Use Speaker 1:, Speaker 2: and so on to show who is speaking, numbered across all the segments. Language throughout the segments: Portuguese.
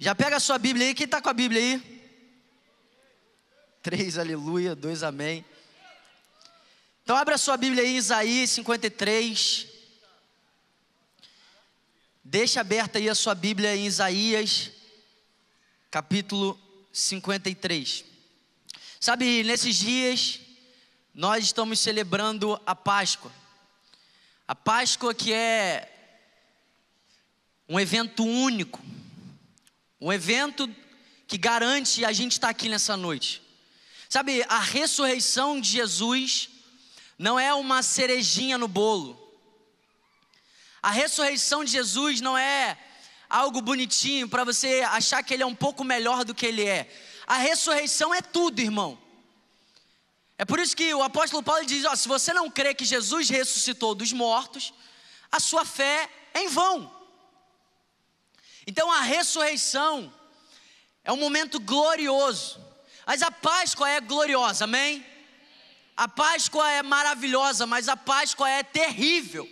Speaker 1: Já pega a sua Bíblia aí. Quem está com a Bíblia aí? Três, aleluia. Dois, amém. Então, abra a sua Bíblia aí, Isaías 53. Deixa aberta aí a sua Bíblia em Isaías, capítulo 53. Sabe, nesses dias, nós estamos celebrando a Páscoa. A Páscoa que é um evento único, um evento que garante a gente estar aqui nessa noite. Sabe, a ressurreição de Jesus não é uma cerejinha no bolo. A ressurreição de Jesus não é algo bonitinho para você achar que ele é um pouco melhor do que ele é. A ressurreição é tudo, irmão. É por isso que o apóstolo Paulo diz: ó, se você não crê que Jesus ressuscitou dos mortos, a sua fé é em vão. Então a ressurreição é um momento glorioso, mas a Páscoa é gloriosa, amém? A Páscoa é maravilhosa, mas a Páscoa é terrível.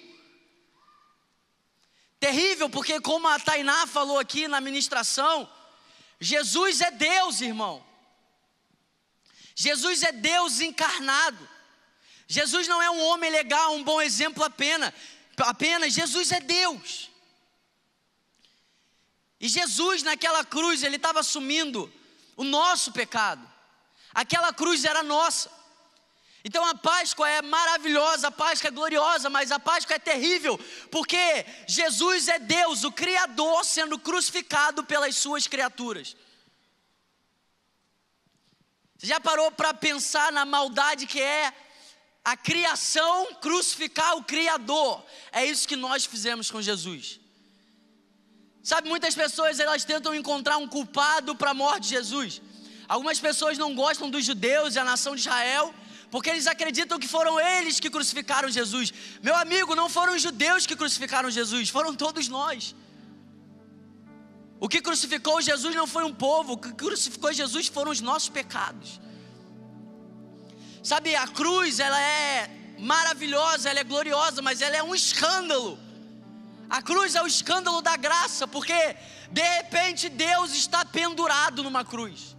Speaker 1: Terrível porque, como a Tainá falou aqui na ministração, Jesus é Deus, irmão. Jesus é Deus encarnado. Jesus não é um homem legal, um bom exemplo apenas. Apenas Jesus é Deus. E Jesus naquela cruz, ele estava assumindo o nosso pecado. Aquela cruz era nossa. Então a Páscoa é maravilhosa, a Páscoa é gloriosa, mas a Páscoa é terrível, porque Jesus é Deus, o Criador, sendo crucificado pelas suas criaturas. Você já parou para pensar na maldade que é a criação crucificar o Criador? É isso que nós fizemos com Jesus. Sabe, muitas pessoas elas tentam encontrar um culpado para a morte de Jesus. Algumas pessoas não gostam dos judeus e a nação de Israel, porque eles acreditam que foram eles que crucificaram Jesus. Meu amigo, não foram os judeus que crucificaram Jesus, foram todos nós. O que crucificou Jesus não foi um povo, o que crucificou Jesus foram os nossos pecados. Sabe, a cruz, ela é maravilhosa, ela é gloriosa, mas ela é um escândalo. A cruz é o escândalo da graça, porque de repente Deus está pendurado numa cruz.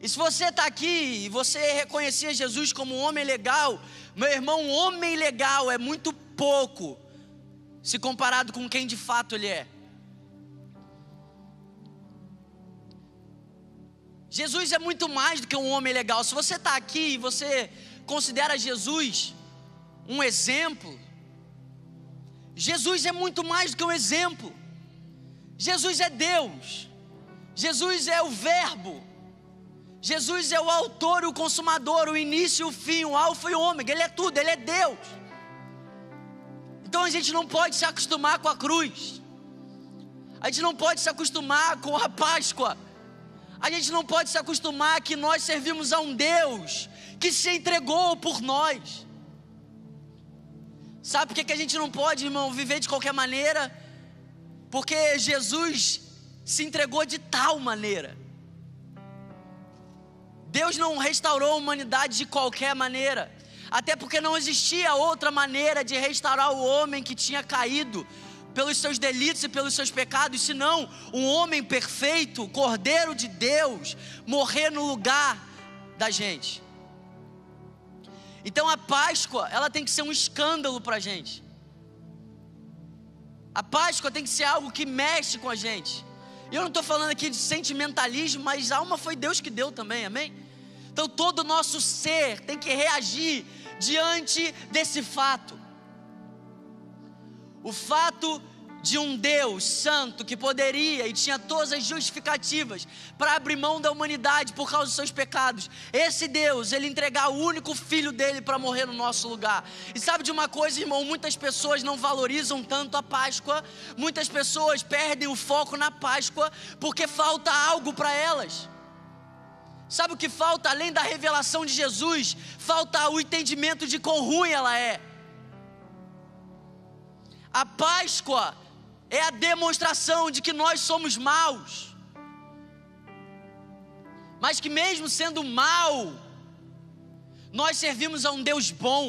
Speaker 1: E se você está aqui e você reconhecia Jesus como um homem legal, meu irmão, um homem legal é muito pouco se comparado com quem de fato ele é. Jesus é muito mais do que um homem legal. Se você está aqui e você considera Jesus um exemplo, Jesus é muito mais do que um exemplo. Jesus é Deus. Jesus é o Verbo. Jesus é o autor o consumador, o início o fim, o alfa e o ômega. Ele é tudo, ele é Deus. Então a gente não pode se acostumar com a cruz. A gente não pode se acostumar com a Páscoa. A gente não pode se acostumar que nós servimos a um Deus que se entregou por nós. Sabe por que, que a gente não pode, irmão, viver de qualquer maneira? Porque Jesus se entregou de tal maneira. Deus não restaurou a humanidade de qualquer maneira, até porque não existia outra maneira de restaurar o homem que tinha caído pelos seus delitos e pelos seus pecados, senão um homem perfeito, Cordeiro de Deus, morrer no lugar da gente. Então a Páscoa, ela tem que ser um escândalo para a gente. A Páscoa tem que ser algo que mexe com a gente. E eu não estou falando aqui de sentimentalismo, mas a alma foi Deus que deu também, amém? Então todo o nosso ser tem que reagir diante desse fato. O fato de um Deus santo que poderia e tinha todas as justificativas para abrir mão da humanidade por causa dos seus pecados. Esse Deus, ele entregar o único filho dele para morrer no nosso lugar. E sabe de uma coisa, irmão? Muitas pessoas não valorizam tanto a Páscoa, muitas pessoas perdem o foco na Páscoa porque falta algo para elas. Sabe o que falta? Além da revelação de Jesus, falta o entendimento de quão ruim ela é. A Páscoa é a demonstração de que nós somos maus, mas que mesmo sendo mal, nós servimos a um Deus bom.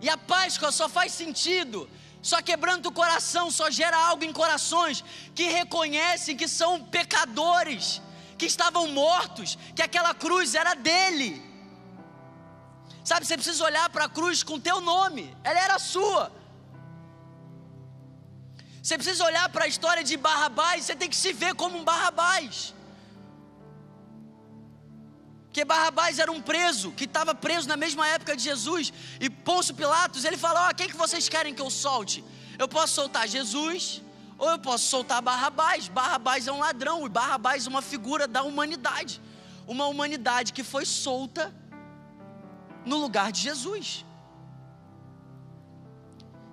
Speaker 1: E a Páscoa só faz sentido Só quebrando o coração só gera algo em corações que reconhecem que são pecadores, que estavam mortos, que aquela cruz era dele. Sabe, você precisa olhar para a cruz com teu nome, ela era sua. Você precisa olhar para a história de Barrabás, você tem que se ver como um Barrabás. Porque Barrabás era um preso, que estava preso na mesma época de Jesus. E Pôncio Pilatos, ele falou: oh, quem que vocês querem que eu solte? Eu posso soltar Jesus, ou eu posso soltar Barrabás. Barrabás é um ladrão, e Barrabás é uma figura da humanidade. Uma humanidade que foi solta no lugar de Jesus.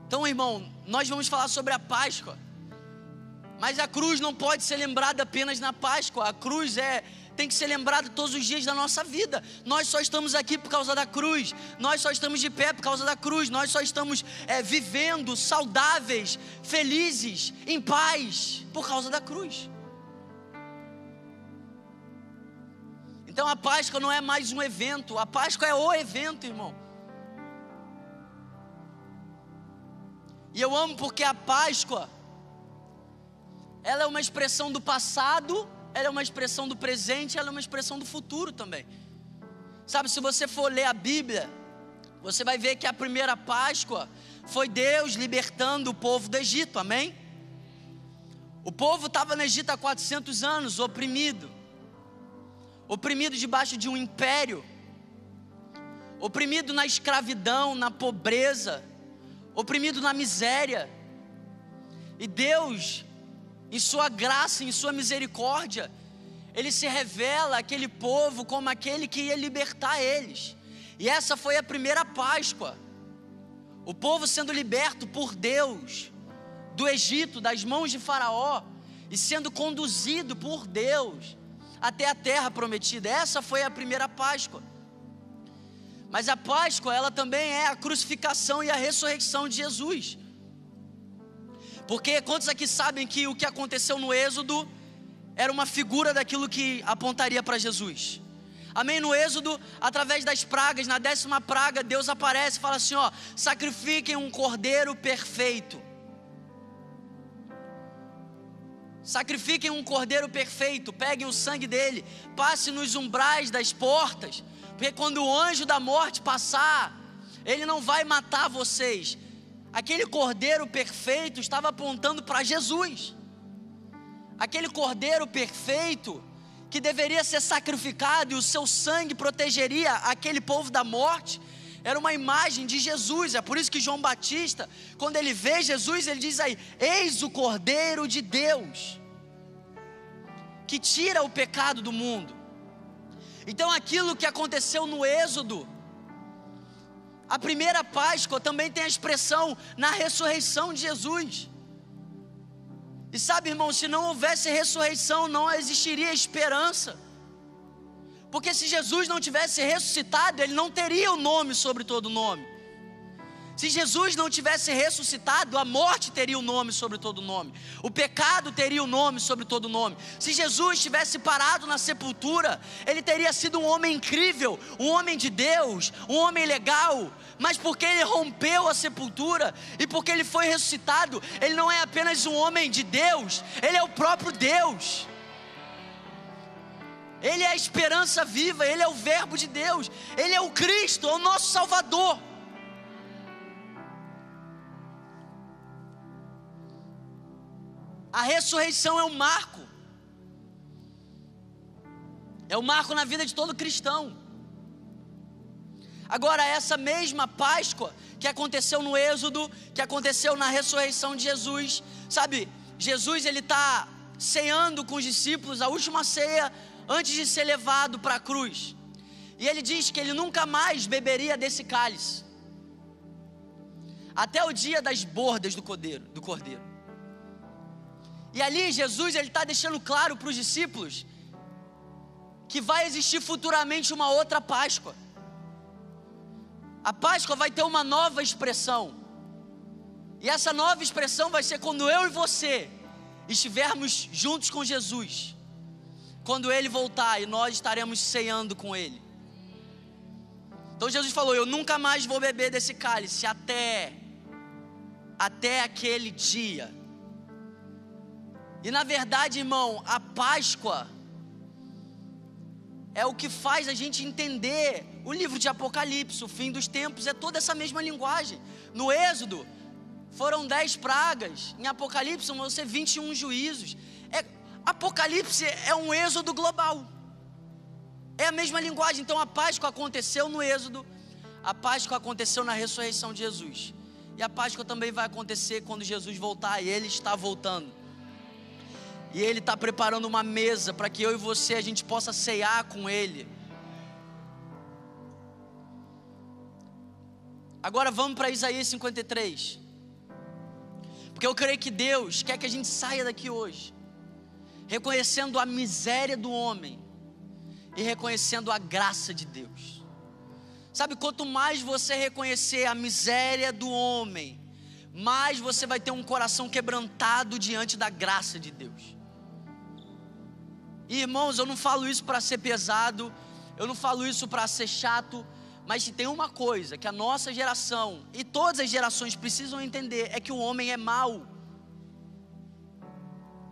Speaker 1: Então, irmão, nós vamos falar sobre a Páscoa. Mas a cruz não pode ser lembrada apenas na Páscoa. A cruz é tem que ser lembrado todos os dias da nossa vida. Nós só estamos aqui por causa da cruz, nós só estamos de pé por causa da cruz, nós só estamos é, vivendo saudáveis, felizes, em paz por causa da cruz. Então a Páscoa não é mais um evento, a Páscoa é o evento, irmão. E eu amo porque a Páscoa, ela é uma expressão do passado ela é uma expressão do presente, ela é uma expressão do futuro também. Sabe, se você for ler a Bíblia, você vai ver que a primeira Páscoa foi Deus libertando o povo do Egito, amém? O povo estava no Egito há 400 anos, oprimido, oprimido debaixo de um império, oprimido na escravidão, na pobreza, oprimido na miséria. E Deus em Sua graça, em Sua misericórdia, Ele se revela aquele povo como aquele que ia libertar eles. E essa foi a primeira Páscoa. O povo sendo liberto por Deus do Egito, das mãos de Faraó, e sendo conduzido por Deus até a terra prometida. Essa foi a primeira Páscoa. Mas a Páscoa, ela também é a crucificação e a ressurreição de Jesus. Porque quantos aqui sabem que o que aconteceu no Êxodo era uma figura daquilo que apontaria para Jesus? Amém? No Êxodo, através das pragas, na décima praga, Deus aparece e fala assim: ó, sacrifiquem um cordeiro perfeito. Sacrifiquem um cordeiro perfeito, peguem o sangue dele, passe nos umbrais das portas, porque quando o anjo da morte passar, ele não vai matar vocês, Aquele cordeiro perfeito estava apontando para Jesus. Aquele cordeiro perfeito que deveria ser sacrificado e o seu sangue protegeria aquele povo da morte, era uma imagem de Jesus. É por isso que João Batista, quando ele vê Jesus, ele diz aí: Eis o Cordeiro de Deus, que tira o pecado do mundo. Então, aquilo que aconteceu no Êxodo, a primeira Páscoa também tem a expressão na ressurreição de Jesus. E sabe, irmão, se não houvesse ressurreição, não existiria esperança. Porque se Jesus não tivesse ressuscitado, ele não teria o nome sobre todo nome. Se Jesus não tivesse ressuscitado, a morte teria o nome sobre todo nome, o pecado teria o nome sobre todo nome. Se Jesus tivesse parado na sepultura, ele teria sido um homem incrível, um homem de Deus, um homem legal, mas porque ele rompeu a sepultura e porque ele foi ressuscitado, ele não é apenas um homem de Deus, ele é o próprio Deus. Ele é a esperança viva, ele é o Verbo de Deus, ele é o Cristo, é o nosso Salvador. A ressurreição é um marco. É um marco na vida de todo cristão. Agora, essa mesma Páscoa que aconteceu no Êxodo, que aconteceu na ressurreição de Jesus, sabe? Jesus ele está ceando com os discípulos a última ceia antes de ser levado para a cruz. E ele diz que ele nunca mais beberia desse cálice. Até o dia das bordas do cordeiro, do cordeiro. E ali Jesus ele está deixando claro para os discípulos que vai existir futuramente uma outra Páscoa. A Páscoa vai ter uma nova expressão. E essa nova expressão vai ser quando eu e você estivermos juntos com Jesus. Quando ele voltar e nós estaremos ceando com ele. Então Jesus falou: Eu nunca mais vou beber desse cálice até até aquele dia. E na verdade, irmão, a Páscoa é o que faz a gente entender o livro de Apocalipse, o fim dos tempos, é toda essa mesma linguagem. No Êxodo, foram dez pragas, em Apocalipse vão ser 21 juízos. É, Apocalipse é um êxodo global. É a mesma linguagem. Então a Páscoa aconteceu no êxodo, a Páscoa aconteceu na ressurreição de Jesus. E a Páscoa também vai acontecer quando Jesus voltar, e Ele está voltando. E Ele está preparando uma mesa para que eu e você a gente possa ceiar com Ele. Agora vamos para Isaías 53. Porque eu creio que Deus quer que a gente saia daqui hoje, reconhecendo a miséria do homem e reconhecendo a graça de Deus. Sabe, quanto mais você reconhecer a miséria do homem, mais você vai ter um coração quebrantado diante da graça de Deus. E, irmãos, eu não falo isso para ser pesado, eu não falo isso para ser chato, mas se tem uma coisa que a nossa geração e todas as gerações precisam entender é que o homem é mau.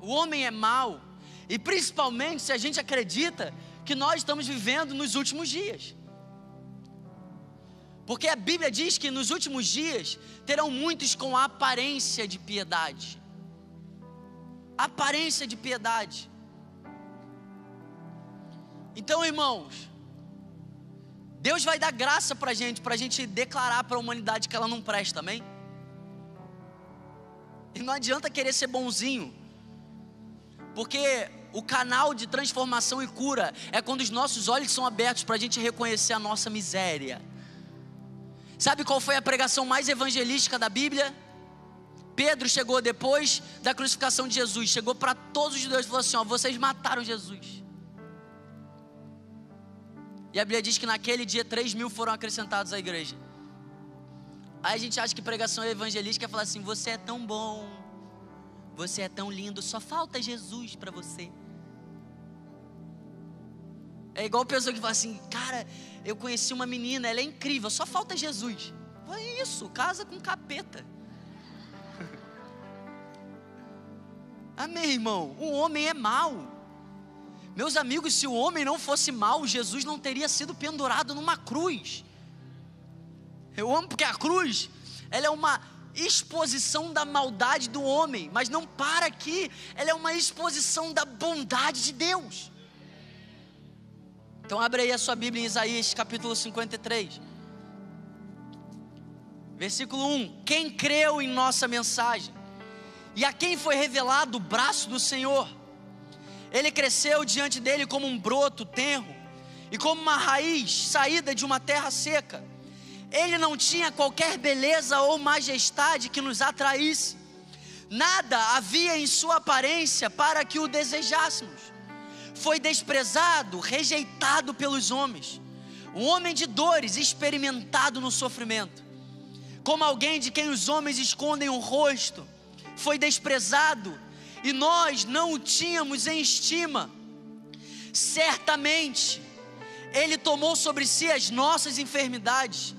Speaker 1: O homem é mau, e principalmente se a gente acredita que nós estamos vivendo nos últimos dias. Porque a Bíblia diz que nos últimos dias terão muitos com aparência de piedade. Aparência de piedade. Então, irmãos, Deus vai dar graça para a gente, para a gente declarar para a humanidade que ela não presta, amém? E não adianta querer ser bonzinho, porque o canal de transformação e cura é quando os nossos olhos são abertos para a gente reconhecer a nossa miséria. Sabe qual foi a pregação mais evangelística da Bíblia? Pedro chegou depois da crucificação de Jesus, chegou para todos os judeus e falou assim: ó, vocês mataram Jesus. E a Bíblia diz que naquele dia 3 mil foram acrescentados à igreja. Aí a gente acha que pregação evangelística é falar assim: você é tão bom, você é tão lindo, só falta Jesus para você. É igual pessoa que fala assim: cara, eu conheci uma menina, ela é incrível, só falta Jesus. É isso, casa com capeta. Amém, irmão? O homem é mau. Meus amigos, se o homem não fosse mau, Jesus não teria sido pendurado numa cruz. Eu amo porque a cruz, ela é uma exposição da maldade do homem, mas não para aqui, ela é uma exposição da bondade de Deus. Então abre aí a sua Bíblia em Isaías capítulo 53. Versículo 1: Quem creu em nossa mensagem, e a quem foi revelado o braço do Senhor, ele cresceu diante dele como um broto tenro e como uma raiz saída de uma terra seca. Ele não tinha qualquer beleza ou majestade que nos atraísse. Nada havia em sua aparência para que o desejássemos. Foi desprezado, rejeitado pelos homens. Um homem de dores, experimentado no sofrimento. Como alguém de quem os homens escondem o rosto. Foi desprezado, e nós não o tínhamos em estima. Certamente, Ele tomou sobre si as nossas enfermidades,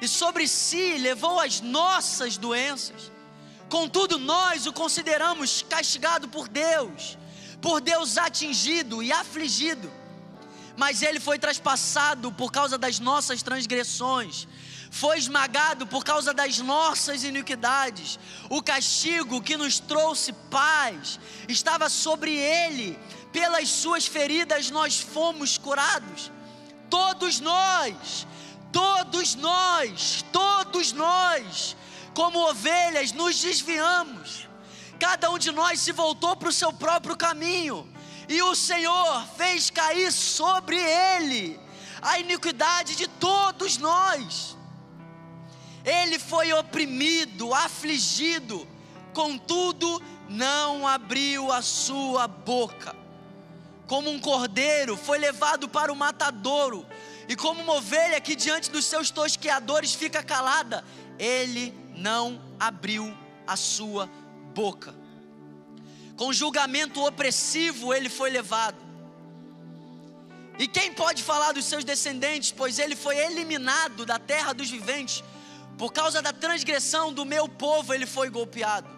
Speaker 1: e sobre si levou as nossas doenças. Contudo, nós o consideramos castigado por Deus, por Deus atingido e afligido. Mas ele foi traspassado por causa das nossas transgressões, foi esmagado por causa das nossas iniquidades. O castigo que nos trouxe paz estava sobre ele, pelas suas feridas nós fomos curados. Todos nós, todos nós, todos nós, como ovelhas, nos desviamos. Cada um de nós se voltou para o seu próprio caminho, e o Senhor fez cair sobre ele a iniquidade de todos nós. Ele foi oprimido, afligido, contudo não abriu a sua boca. Como um cordeiro foi levado para o matadouro, e como uma ovelha que diante dos seus tosqueadores fica calada, ele não abriu a sua boca. Com julgamento opressivo ele foi levado. E quem pode falar dos seus descendentes, pois ele foi eliminado da terra dos viventes Por causa da transgressão do meu povo, ele foi golpeado.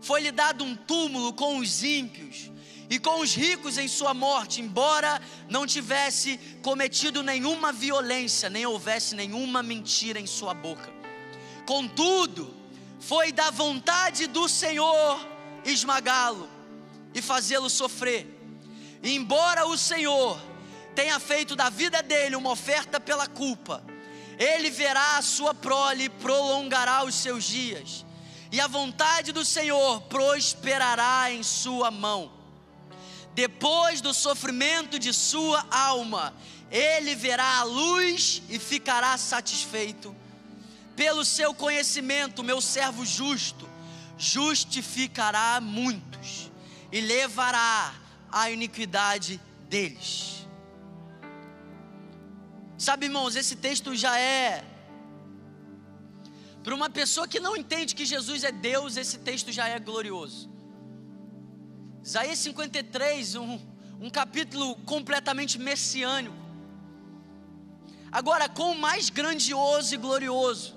Speaker 1: Foi-lhe dado um túmulo com os ímpios e com os ricos em sua morte, embora não tivesse cometido nenhuma violência, nem houvesse nenhuma mentira em sua boca. Contudo, foi da vontade do Senhor esmagá-lo e fazê-lo sofrer. E embora o Senhor tenha feito da vida dele uma oferta pela culpa, ele verá a sua prole e prolongará os seus dias, e a vontade do Senhor prosperará em sua mão depois do sofrimento de sua alma, ele verá a luz e ficará satisfeito. Pelo seu conhecimento, meu servo justo justificará muitos e levará a iniquidade deles. Sabe, irmãos, esse texto já é. Para uma pessoa que não entende que Jesus é Deus, esse texto já é glorioso. Isaías 53, um, um capítulo completamente messiânico. Agora, quão mais grandioso e glorioso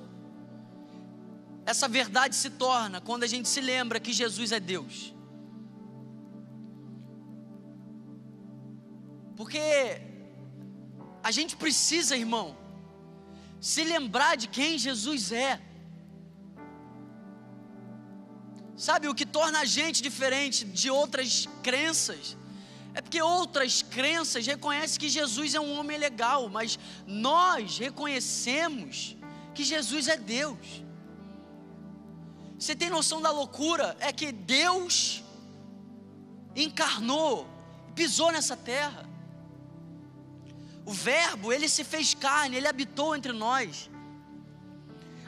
Speaker 1: essa verdade se torna quando a gente se lembra que Jesus é Deus. Porque a gente precisa, irmão, se lembrar de quem Jesus é. Sabe, o que torna a gente diferente de outras crenças é porque outras crenças reconhecem que Jesus é um homem legal, mas nós reconhecemos que Jesus é Deus. Você tem noção da loucura? É que Deus encarnou, pisou nessa terra. O Verbo, ele se fez carne, ele habitou entre nós.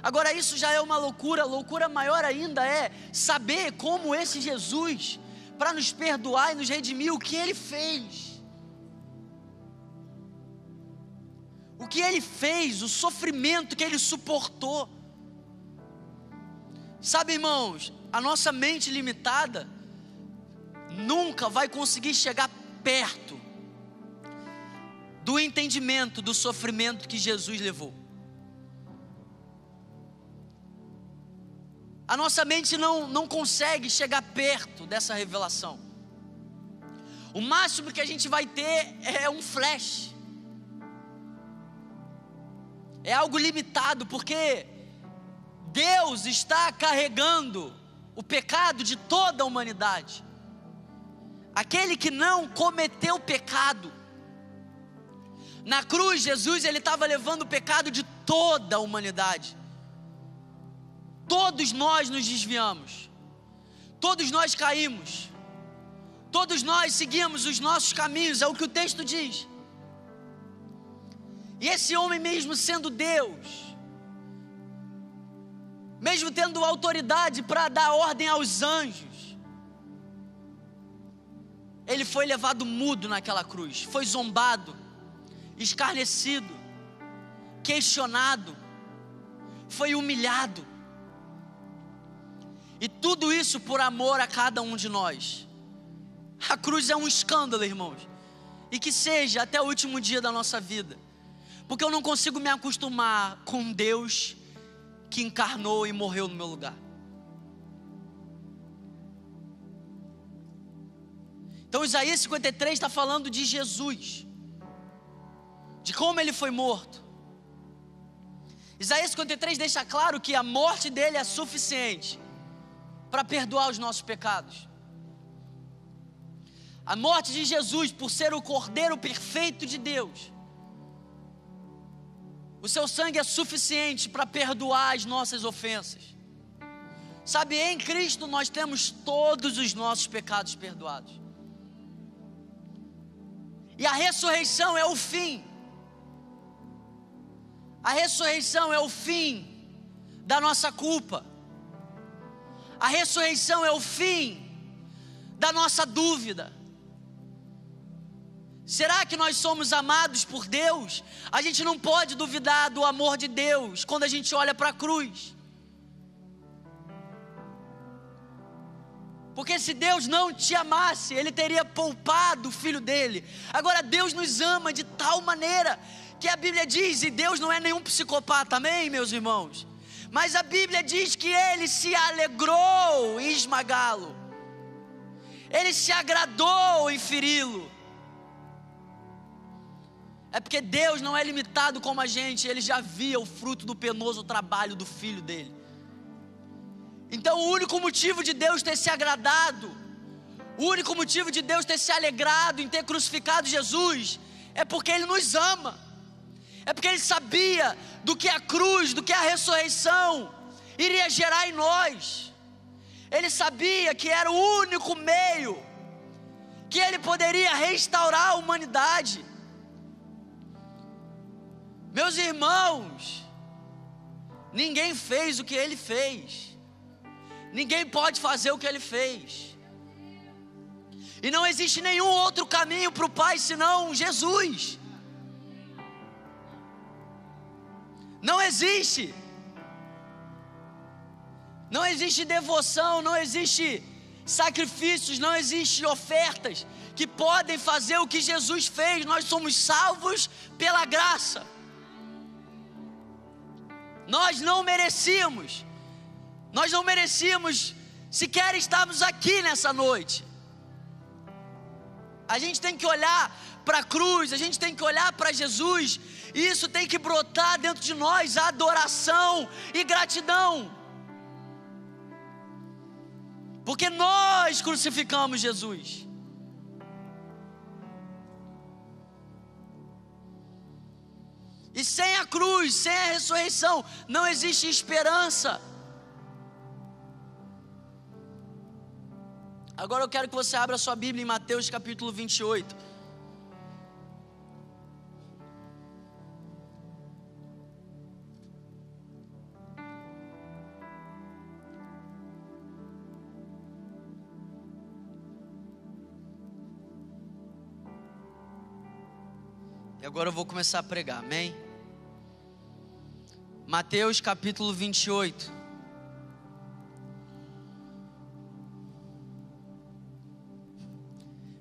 Speaker 1: Agora, isso já é uma loucura, loucura maior ainda é saber como esse Jesus, para nos perdoar e nos redimir, o que ele fez. O que ele fez, o sofrimento que ele suportou. Sabe, irmãos, a nossa mente limitada nunca vai conseguir chegar perto do entendimento do sofrimento que Jesus levou. A nossa mente não, não consegue chegar perto dessa revelação. O máximo que a gente vai ter é um flash. É algo limitado, porque Deus está carregando o pecado de toda a humanidade. Aquele que não cometeu pecado. Na cruz, Jesus ele estava levando o pecado de toda a humanidade. Todos nós nos desviamos, todos nós caímos, todos nós seguimos os nossos caminhos, é o que o texto diz. E esse homem, mesmo sendo Deus, mesmo tendo autoridade para dar ordem aos anjos, ele foi levado mudo naquela cruz, foi zombado, escarnecido, questionado, foi humilhado. E tudo isso por amor a cada um de nós. A cruz é um escândalo, irmãos. E que seja até o último dia da nossa vida. Porque eu não consigo me acostumar com Deus que encarnou e morreu no meu lugar. Então Isaías 53 está falando de Jesus, de como ele foi morto. Isaías 53 deixa claro que a morte dele é suficiente para perdoar os nossos pecados. A morte de Jesus, por ser o Cordeiro perfeito de Deus, o seu sangue é suficiente para perdoar as nossas ofensas. Sabe, em Cristo nós temos todos os nossos pecados perdoados. E a ressurreição é o fim. A ressurreição é o fim da nossa culpa. A ressurreição é o fim da nossa dúvida. Será que nós somos amados por Deus? A gente não pode duvidar do amor de Deus quando a gente olha para a cruz. Porque se Deus não te amasse, Ele teria poupado o filho dele. Agora, Deus nos ama de tal maneira que a Bíblia diz, e Deus não é nenhum psicopata, amém, meus irmãos? Mas a Bíblia diz que ele se alegrou em esmagá-lo, ele se agradou em feri-lo. É porque Deus não é limitado como a gente, ele já via o fruto do penoso trabalho do filho dele. Então, o único motivo de Deus ter se agradado, o único motivo de Deus ter se alegrado em ter crucificado Jesus, é porque Ele nos ama, é porque Ele sabia do que a cruz, do que a ressurreição iria gerar em nós. Ele sabia que era o único meio que Ele poderia restaurar a humanidade. Meus irmãos, ninguém fez o que ele fez, ninguém pode fazer o que ele fez, e não existe nenhum outro caminho para o Pai senão Jesus. Não existe. Não existe devoção, não existe sacrifícios, não existe ofertas que podem fazer o que Jesus fez. Nós somos salvos pela graça. Nós não merecíamos, nós não merecíamos sequer estarmos aqui nessa noite. A gente tem que olhar para a cruz, a gente tem que olhar para Jesus, e isso tem que brotar dentro de nós adoração e gratidão. Porque nós crucificamos Jesus. E sem a cruz, sem a ressurreição, não existe esperança. Agora eu quero que você abra sua Bíblia em Mateus capítulo 28. Agora eu vou começar a pregar, amém? Mateus capítulo 28.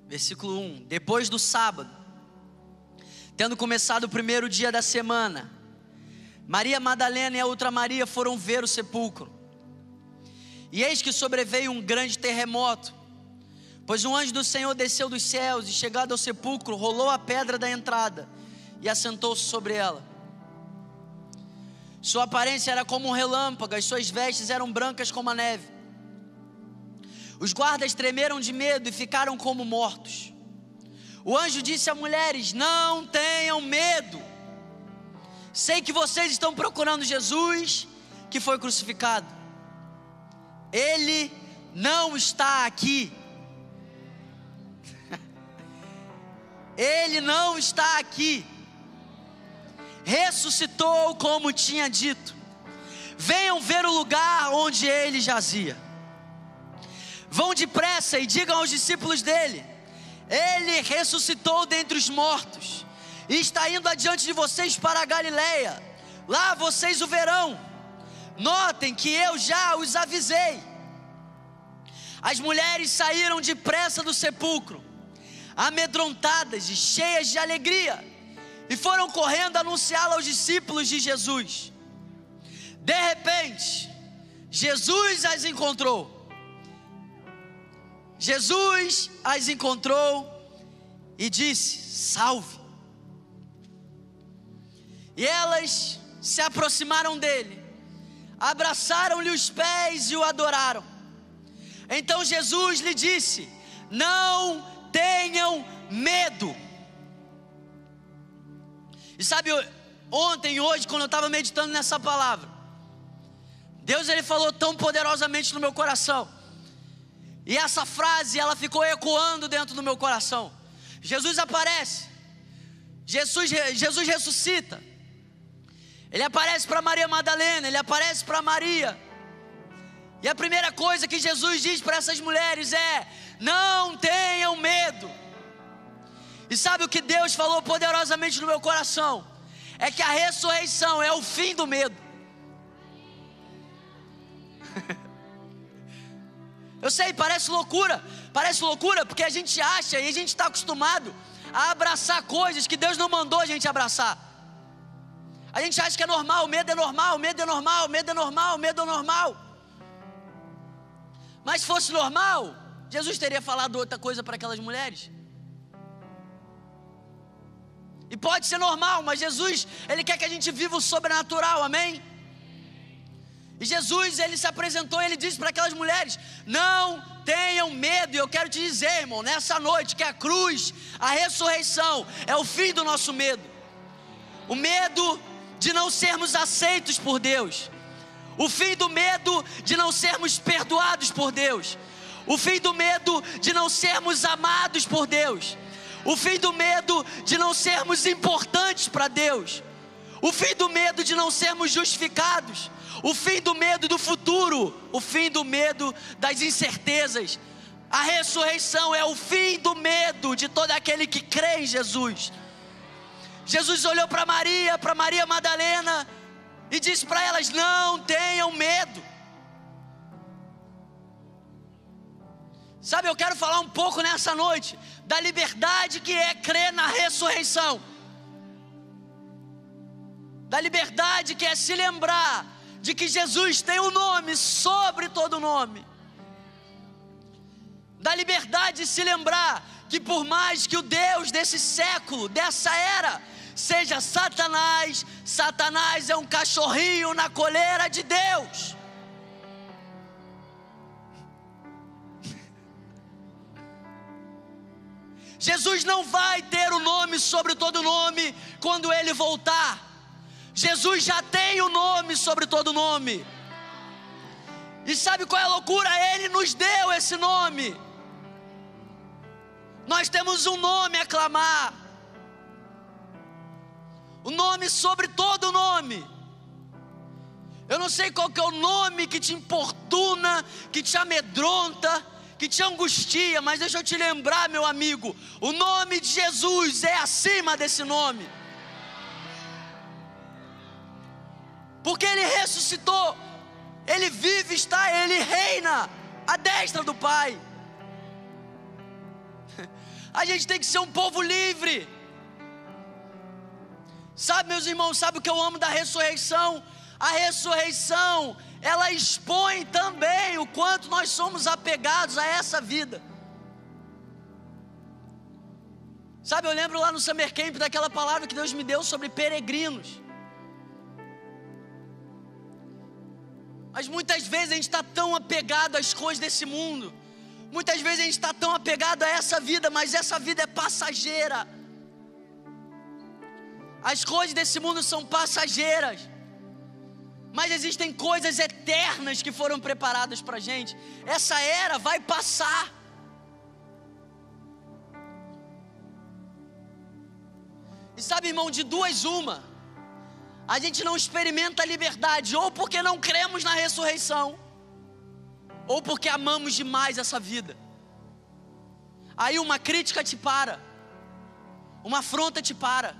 Speaker 1: Versículo 1: Depois do sábado, tendo começado o primeiro dia da semana, Maria Madalena e a outra Maria foram ver o sepulcro. E eis que sobreveio um grande terremoto, pois um anjo do Senhor desceu dos céus e, chegado ao sepulcro, rolou a pedra da entrada e assentou-se sobre ela. Sua aparência era como um relâmpago, as suas vestes eram brancas como a neve. Os guardas tremeram de medo e ficaram como mortos. O anjo disse a mulheres: Não tenham medo. Sei que vocês estão procurando Jesus que foi crucificado. Ele não está aqui. Ele não está aqui ressuscitou como tinha dito. Venham ver o lugar onde ele jazia. Vão depressa e digam aos discípulos dele: Ele ressuscitou dentre os mortos e está indo adiante de vocês para a Galileia. Lá vocês o verão. Notem que eu já os avisei. As mulheres saíram depressa do sepulcro, amedrontadas e cheias de alegria e foram correndo anunciá-lo aos discípulos de Jesus. De repente, Jesus as encontrou. Jesus as encontrou e disse: Salve. E elas se aproximaram dele, abraçaram-lhe os pés e o adoraram. Então Jesus lhe disse: Não tenham medo. E sabe, ontem e hoje, quando eu estava meditando nessa palavra, Deus ele falou tão poderosamente no meu coração. E essa frase, ela ficou ecoando dentro do meu coração. Jesus aparece. Jesus, Jesus ressuscita. Ele aparece para Maria Madalena, ele aparece para Maria. E a primeira coisa que Jesus diz para essas mulheres é: não tenham medo. E sabe o que Deus falou poderosamente no meu coração? É que a ressurreição é o fim do medo. Eu sei, parece loucura, parece loucura porque a gente acha e a gente está acostumado a abraçar coisas que Deus não mandou a gente abraçar. A gente acha que é normal, medo é normal, medo é normal, medo é normal, medo é normal. Mas se fosse normal, Jesus teria falado outra coisa para aquelas mulheres. E pode ser normal, mas Jesus, Ele quer que a gente viva o sobrenatural, amém? E Jesus, Ele se apresentou, Ele disse para aquelas mulheres: Não tenham medo, e eu quero te dizer, irmão, nessa noite, que a cruz, a ressurreição, é o fim do nosso medo. O medo de não sermos aceitos por Deus, o fim do medo de não sermos perdoados por Deus, o fim do medo de não sermos amados por Deus, o fim do medo de não sermos importantes para Deus, o fim do medo de não sermos justificados, o fim do medo do futuro, o fim do medo das incertezas. A ressurreição é o fim do medo de todo aquele que crê em Jesus. Jesus olhou para Maria, para Maria Madalena, e disse para elas: Não tenham medo. Sabe, eu quero falar um pouco nessa noite da liberdade que é crer na ressurreição, da liberdade que é se lembrar de que Jesus tem um nome sobre todo nome, da liberdade de se lembrar que por mais que o Deus desse século, dessa era, seja Satanás, Satanás é um cachorrinho na coleira de Deus. Jesus não vai ter o nome sobre todo nome quando ele voltar. Jesus já tem o nome sobre todo nome. E sabe qual é a loucura? Ele nos deu esse nome. Nós temos um nome a clamar o nome sobre todo nome. Eu não sei qual que é o nome que te importuna, que te amedronta, que te angustia, mas deixa eu te lembrar, meu amigo, o nome de Jesus é acima desse nome. Porque ele ressuscitou, ele vive, está, ele reina à destra do Pai. A gente tem que ser um povo livre. Sabe, meus irmãos, sabe o que eu amo da ressurreição? A ressurreição, ela expõe também o quanto nós somos apegados a essa vida. Sabe, eu lembro lá no Summer Camp daquela palavra que Deus me deu sobre peregrinos. Mas muitas vezes a gente está tão apegado às coisas desse mundo. Muitas vezes a gente está tão apegado a essa vida, mas essa vida é passageira. As coisas desse mundo são passageiras. Mas existem coisas eternas que foram preparadas para a gente. Essa era vai passar. E sabe, irmão, de duas uma. A gente não experimenta a liberdade, ou porque não cremos na ressurreição, ou porque amamos demais essa vida. Aí uma crítica te para, uma afronta te para.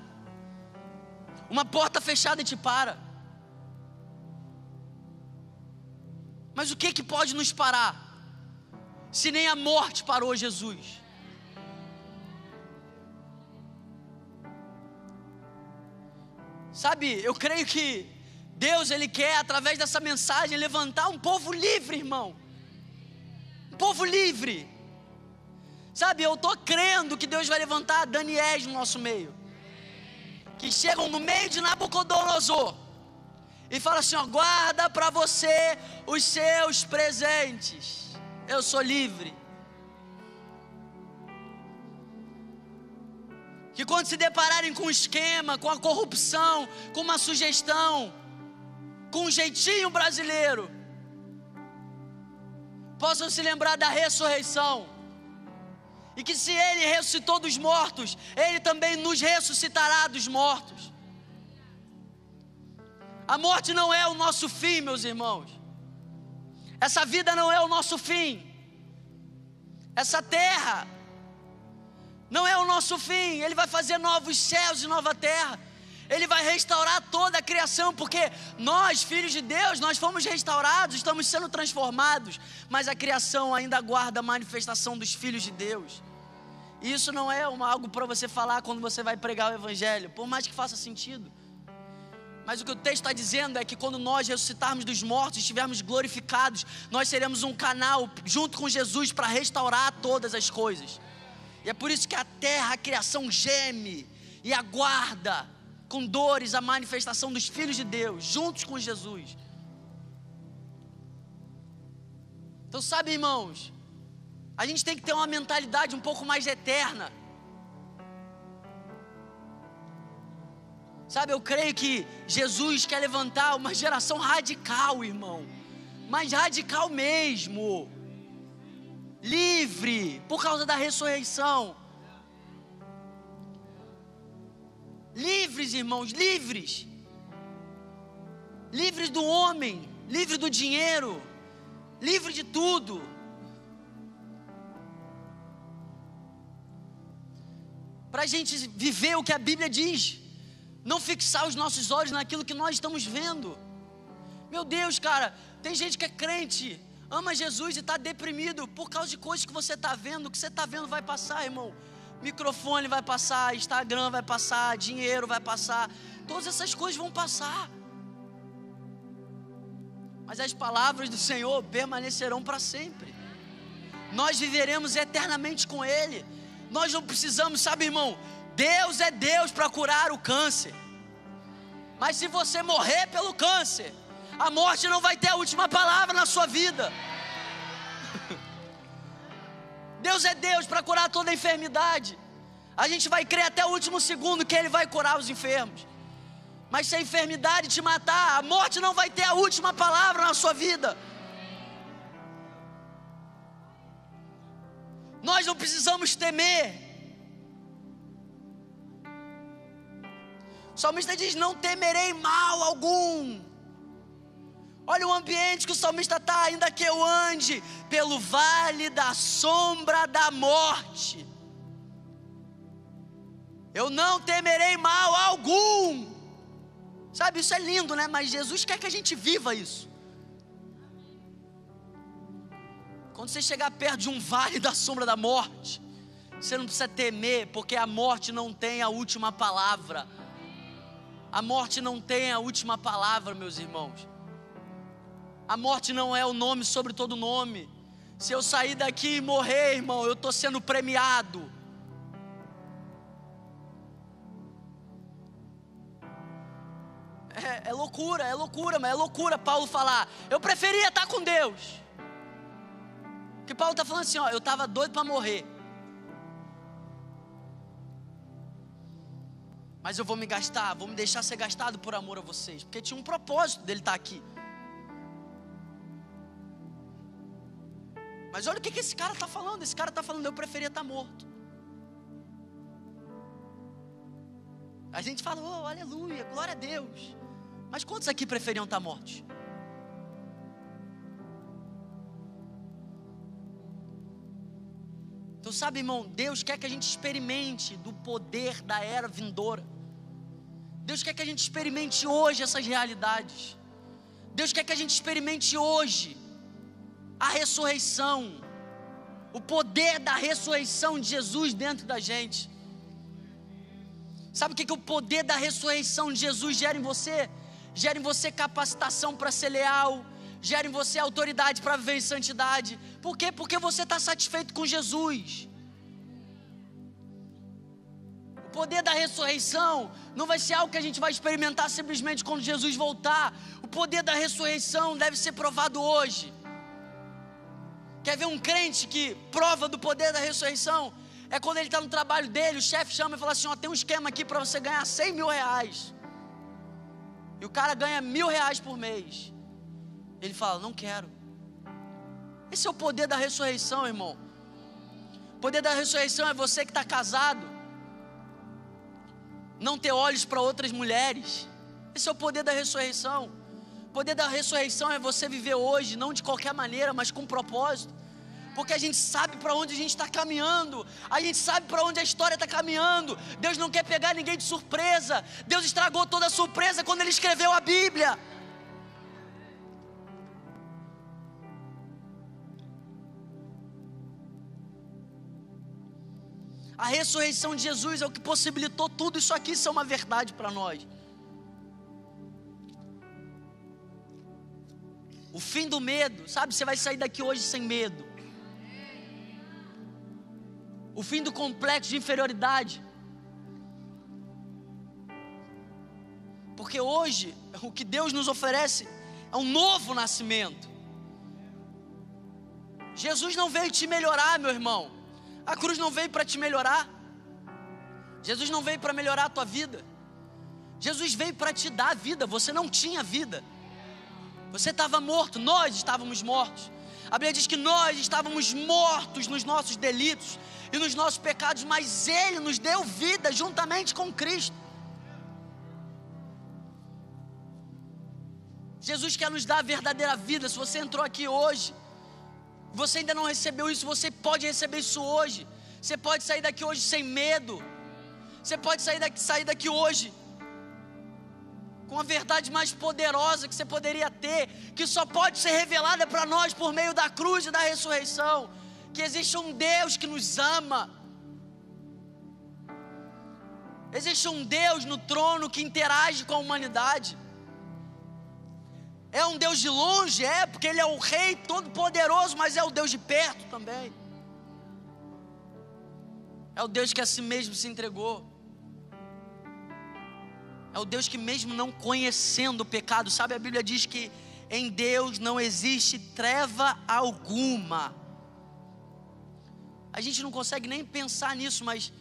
Speaker 1: Uma porta fechada te para. Mas o que que pode nos parar? Se nem a morte parou Jesus. Sabe, eu creio que Deus ele quer através dessa mensagem levantar um povo livre, irmão. Um povo livre. Sabe, eu estou crendo que Deus vai levantar Daniel no nosso meio que chegam no meio de Nabucodonosor e falam assim: ó, guarda para você os seus presentes. Eu sou livre. Que quando se depararem com um esquema, com a corrupção, com uma sugestão, com um jeitinho brasileiro, possam se lembrar da ressurreição e que se Ele ressuscitou dos mortos, Ele também nos ressuscitará dos mortos. A morte não é o nosso fim, meus irmãos. Essa vida não é o nosso fim. Essa terra não é o nosso fim. Ele vai fazer novos céus e nova terra. Ele vai restaurar toda a criação, porque nós, filhos de Deus, nós fomos restaurados, estamos sendo transformados, mas a criação ainda aguarda a manifestação dos filhos de Deus. Isso não é uma, algo para você falar quando você vai pregar o Evangelho, por mais que faça sentido. Mas o que o texto está dizendo é que quando nós ressuscitarmos dos mortos, estivermos glorificados, nós seremos um canal junto com Jesus para restaurar todas as coisas. E é por isso que a terra, a criação geme e aguarda com dores a manifestação dos filhos de Deus, juntos com Jesus. Então, sabe, irmãos, a gente tem que ter uma mentalidade um pouco mais eterna. Sabe, eu creio que Jesus quer levantar uma geração radical, irmão. Mas radical mesmo. Livre por causa da ressurreição. Livres, irmãos, livres. Livres do homem, livre do dinheiro, livre de tudo. Para a gente viver o que a Bíblia diz não fixar os nossos olhos naquilo que nós estamos vendo. Meu Deus, cara, tem gente que é crente, ama Jesus e está deprimido por causa de coisas que você está vendo. O que você está vendo vai passar, irmão. Microfone vai passar, Instagram vai passar, dinheiro vai passar, todas essas coisas vão passar. Mas as palavras do Senhor permanecerão para sempre. Nós viveremos eternamente com Ele. Nós não precisamos, sabe, irmão, Deus é Deus para curar o câncer. Mas se você morrer pelo câncer, a morte não vai ter a última palavra na sua vida. Deus é Deus para curar toda enfermidade. A gente vai crer até o último segundo que Ele vai curar os enfermos. Mas se a enfermidade te matar, a morte não vai ter a última palavra na sua vida. Nós não precisamos temer O salmista diz: Não temerei mal algum. Olha o ambiente que o salmista está, ainda que eu ande pelo vale da sombra da morte. Eu não temerei mal algum. Sabe, isso é lindo, né? Mas Jesus quer que a gente viva isso. Quando você chegar perto de um vale da sombra da morte, você não precisa temer, porque a morte não tem a última palavra. A morte não tem a última palavra, meus irmãos. A morte não é o nome sobre todo nome. Se eu sair daqui e morrer, irmão, eu estou sendo premiado. É, é, loucura, é loucura, mas é loucura Paulo falar. Eu preferia estar com Deus. Que Paulo está falando assim, ó, eu estava doido para morrer. Mas eu vou me gastar, vou me deixar ser gastado por amor a vocês, porque tinha um propósito dele estar aqui. Mas olha o que, esse cara está falando. Esse cara está falando, eu preferia estar morto. A gente fala, oh, aleluia, glória a Deus. Mas quantos aqui preferiam estar mortos? Então, sabe, irmão, Deus quer que a gente experimente do poder da era vindoura. Deus quer que a gente experimente hoje essas realidades. Deus quer que a gente experimente hoje a ressurreição, o poder da ressurreição de Jesus dentro da gente. Sabe o que, que o poder da ressurreição de Jesus gera em você? Gera em você capacitação para ser leal, gera em você autoridade para viver em santidade. Por quê? Porque você está satisfeito com Jesus poder da ressurreição não vai ser algo que a gente vai experimentar simplesmente quando Jesus voltar. O poder da ressurreição deve ser provado hoje. Quer ver um crente que prova do poder da ressurreição? É quando ele está no trabalho dele, o chefe chama e fala assim: ó, tem um esquema aqui para você ganhar 100 mil reais. E o cara ganha mil reais por mês. Ele fala: não quero. Esse é o poder da ressurreição, irmão. O poder da ressurreição é você que está casado não ter olhos para outras mulheres. Esse é o poder da ressurreição. O poder da ressurreição é você viver hoje, não de qualquer maneira, mas com propósito. Porque a gente sabe para onde a gente está caminhando, a gente sabe para onde a história está caminhando. Deus não quer pegar ninguém de surpresa. Deus estragou toda a surpresa quando Ele escreveu a Bíblia. A ressurreição de Jesus é o que possibilitou tudo isso aqui ser é uma verdade para nós. O fim do medo, sabe? Você vai sair daqui hoje sem medo. O fim do complexo de inferioridade. Porque hoje, o que Deus nos oferece é um novo nascimento. Jesus não veio te melhorar, meu irmão. A cruz não veio para te melhorar. Jesus não veio para melhorar a tua vida. Jesus veio para te dar vida. Você não tinha vida. Você estava morto, nós estávamos mortos. A Bíblia diz que nós estávamos mortos nos nossos delitos e nos nossos pecados, mas Ele nos deu vida juntamente com Cristo. Jesus quer nos dar a verdadeira vida. Se você entrou aqui hoje, você ainda não recebeu isso, você pode receber isso hoje. Você pode sair daqui hoje sem medo. Você pode sair daqui, sair daqui hoje com a verdade mais poderosa que você poderia ter, que só pode ser revelada para nós por meio da cruz e da ressurreição. Que existe um Deus que nos ama. Existe um Deus no trono que interage com a humanidade. É um Deus de longe, é, porque Ele é o Rei Todo-Poderoso, mas é o Deus de perto também. É o Deus que a si mesmo se entregou. É o Deus que, mesmo não conhecendo o pecado, sabe? A Bíblia diz que em Deus não existe treva alguma. A gente não consegue nem pensar nisso, mas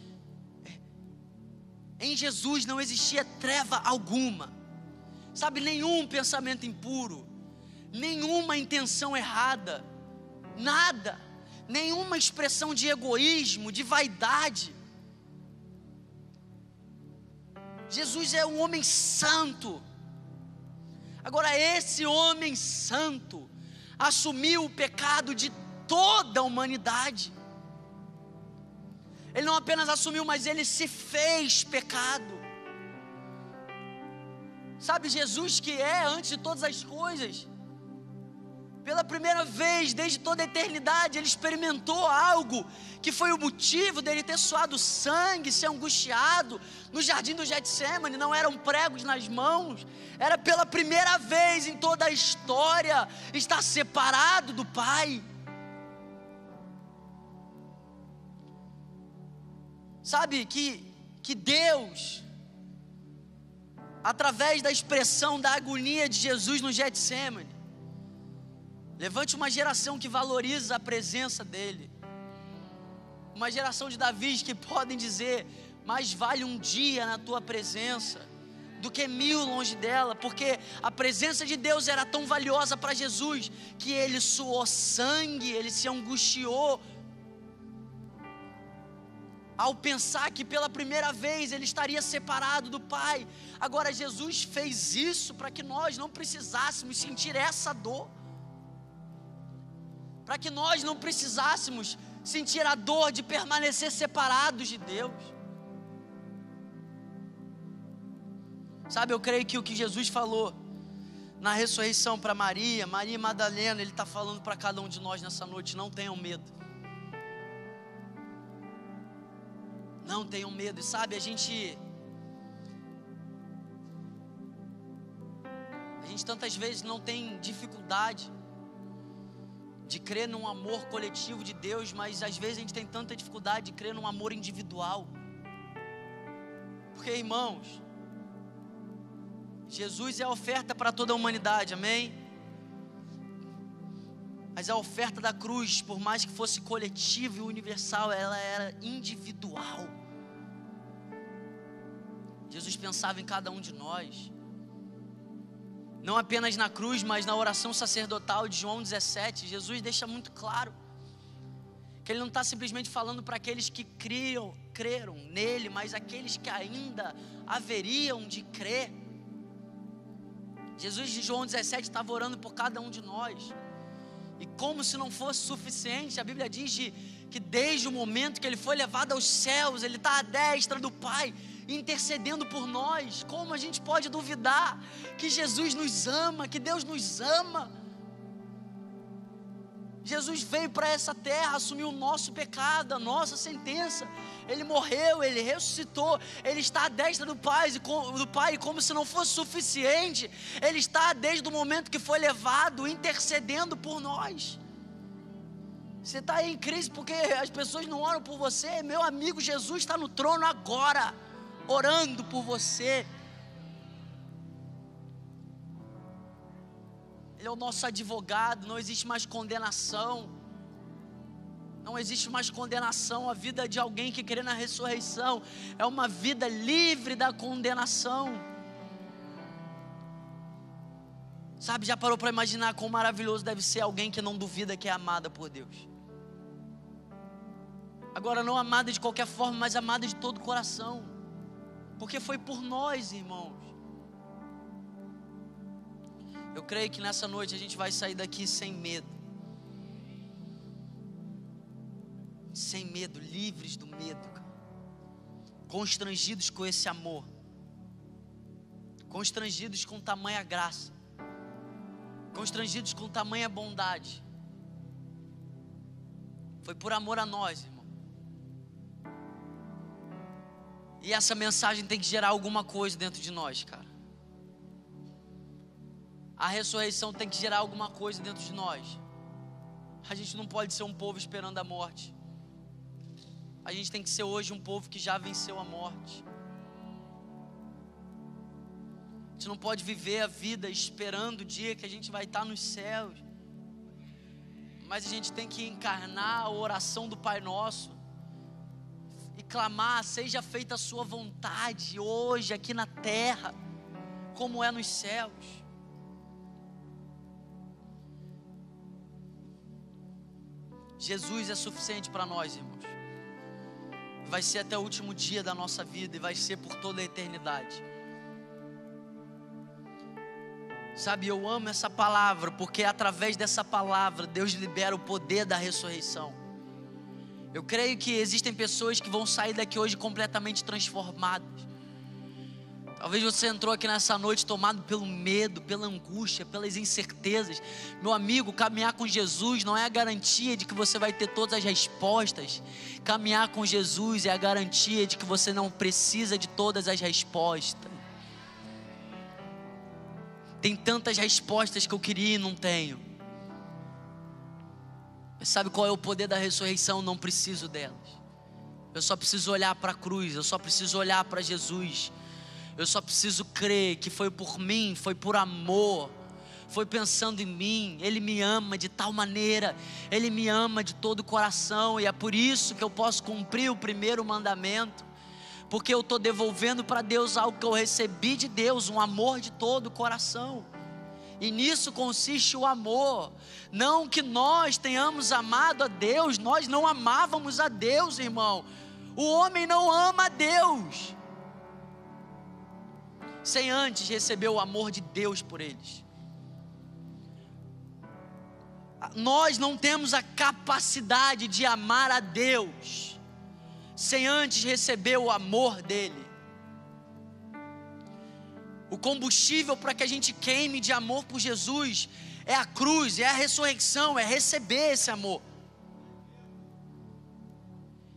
Speaker 1: em Jesus não existia treva alguma sabe, nenhum pensamento impuro, nenhuma intenção errada, nada, nenhuma expressão de egoísmo, de vaidade. Jesus é um homem santo. Agora, esse homem santo assumiu o pecado de toda a humanidade. Ele não apenas assumiu, mas ele se fez pecado. Sabe, Jesus que é antes de todas as coisas. Pela primeira vez, desde toda a eternidade, ele experimentou algo que foi o motivo dele ter suado sangue, ser angustiado no jardim do Getsemane. Não eram pregos nas mãos, era pela primeira vez em toda a história estar separado do Pai. Sabe que, que Deus através da expressão da agonia de Jesus no Getsemane. Levante uma geração que valoriza a presença dele. Uma geração de Davis que podem dizer: mais vale um dia na tua presença do que mil longe dela, porque a presença de Deus era tão valiosa para Jesus que ele suou sangue, ele se angustiou ao pensar que pela primeira vez ele estaria separado do Pai. Agora, Jesus fez isso para que nós não precisássemos sentir essa dor, para que nós não precisássemos sentir a dor de permanecer separados de Deus. Sabe, eu creio que o que Jesus falou na ressurreição para Maria, Maria Madalena, Ele está falando para cada um de nós nessa noite: não tenham medo. Não tenham medo. E sabe, a gente. A gente tantas vezes não tem dificuldade de crer num amor coletivo de Deus, mas às vezes a gente tem tanta dificuldade de crer num amor individual. Porque, irmãos, Jesus é a oferta para toda a humanidade, amém? Mas a oferta da cruz, por mais que fosse coletiva e universal, ela era individual. Jesus pensava em cada um de nós. Não apenas na cruz, mas na oração sacerdotal de João 17, Jesus deixa muito claro que ele não está simplesmente falando para aqueles que criam, creram nele, mas aqueles que ainda haveriam de crer. Jesus de João 17 estava orando por cada um de nós. E como se não fosse suficiente, a Bíblia diz de, que desde o momento que ele foi levado aos céus, ele está à destra do Pai, intercedendo por nós. Como a gente pode duvidar que Jesus nos ama, que Deus nos ama? Jesus veio para essa terra, assumiu o nosso pecado, a nossa sentença. Ele morreu, ele ressuscitou, ele está à destra do Pai, do Pai, como se não fosse suficiente. Ele está desde o momento que foi levado, intercedendo por nós. Você está em crise porque as pessoas não oram por você. Meu amigo, Jesus está no trono agora, orando por você. Ele é o nosso advogado, não existe mais condenação. Não existe mais condenação. A vida de alguém que crê na ressurreição é uma vida livre da condenação. Sabe, já parou para imaginar quão maravilhoso deve ser alguém que não duvida que é amada por Deus? Agora, não amada de qualquer forma, mas amada de todo o coração, porque foi por nós, irmãos. Eu creio que nessa noite a gente vai sair daqui sem medo. Sem medo, livres do medo, cara. constrangidos com esse amor, constrangidos com tamanha graça, constrangidos com tamanha bondade. Foi por amor a nós, irmão. E essa mensagem tem que gerar alguma coisa dentro de nós, cara. A ressurreição tem que gerar alguma coisa dentro de nós. A gente não pode ser um povo esperando a morte. A gente tem que ser hoje um povo que já venceu a morte. A gente não pode viver a vida esperando o dia que a gente vai estar nos céus. Mas a gente tem que encarnar a oração do Pai Nosso e clamar: seja feita a Sua vontade hoje aqui na terra, como é nos céus. Jesus é suficiente para nós, irmãos. Vai ser até o último dia da nossa vida e vai ser por toda a eternidade. Sabe, eu amo essa palavra, porque através dessa palavra Deus libera o poder da ressurreição. Eu creio que existem pessoas que vão sair daqui hoje completamente transformadas Talvez você entrou aqui nessa noite tomado pelo medo, pela angústia, pelas incertezas. Meu amigo, caminhar com Jesus não é a garantia de que você vai ter todas as respostas. Caminhar com Jesus é a garantia de que você não precisa de todas as respostas. Tem tantas respostas que eu queria e não tenho. Mas sabe qual é o poder da ressurreição? Não preciso delas. Eu só preciso olhar para a cruz, eu só preciso olhar para Jesus eu só preciso crer que foi por mim, foi por amor, foi pensando em mim. Ele me ama de tal maneira, Ele me ama de todo o coração, e é por isso que eu posso cumprir o primeiro mandamento, porque eu estou devolvendo para Deus algo que eu recebi de Deus, um amor de todo o coração. E nisso consiste o amor. Não que nós tenhamos amado a Deus, nós não amávamos a Deus, irmão. O homem não ama a Deus sem antes receber o amor de Deus por eles. Nós não temos a capacidade de amar a Deus sem antes receber o amor dele. O combustível para que a gente queime de amor por Jesus é a cruz, é a ressurreição, é receber esse amor.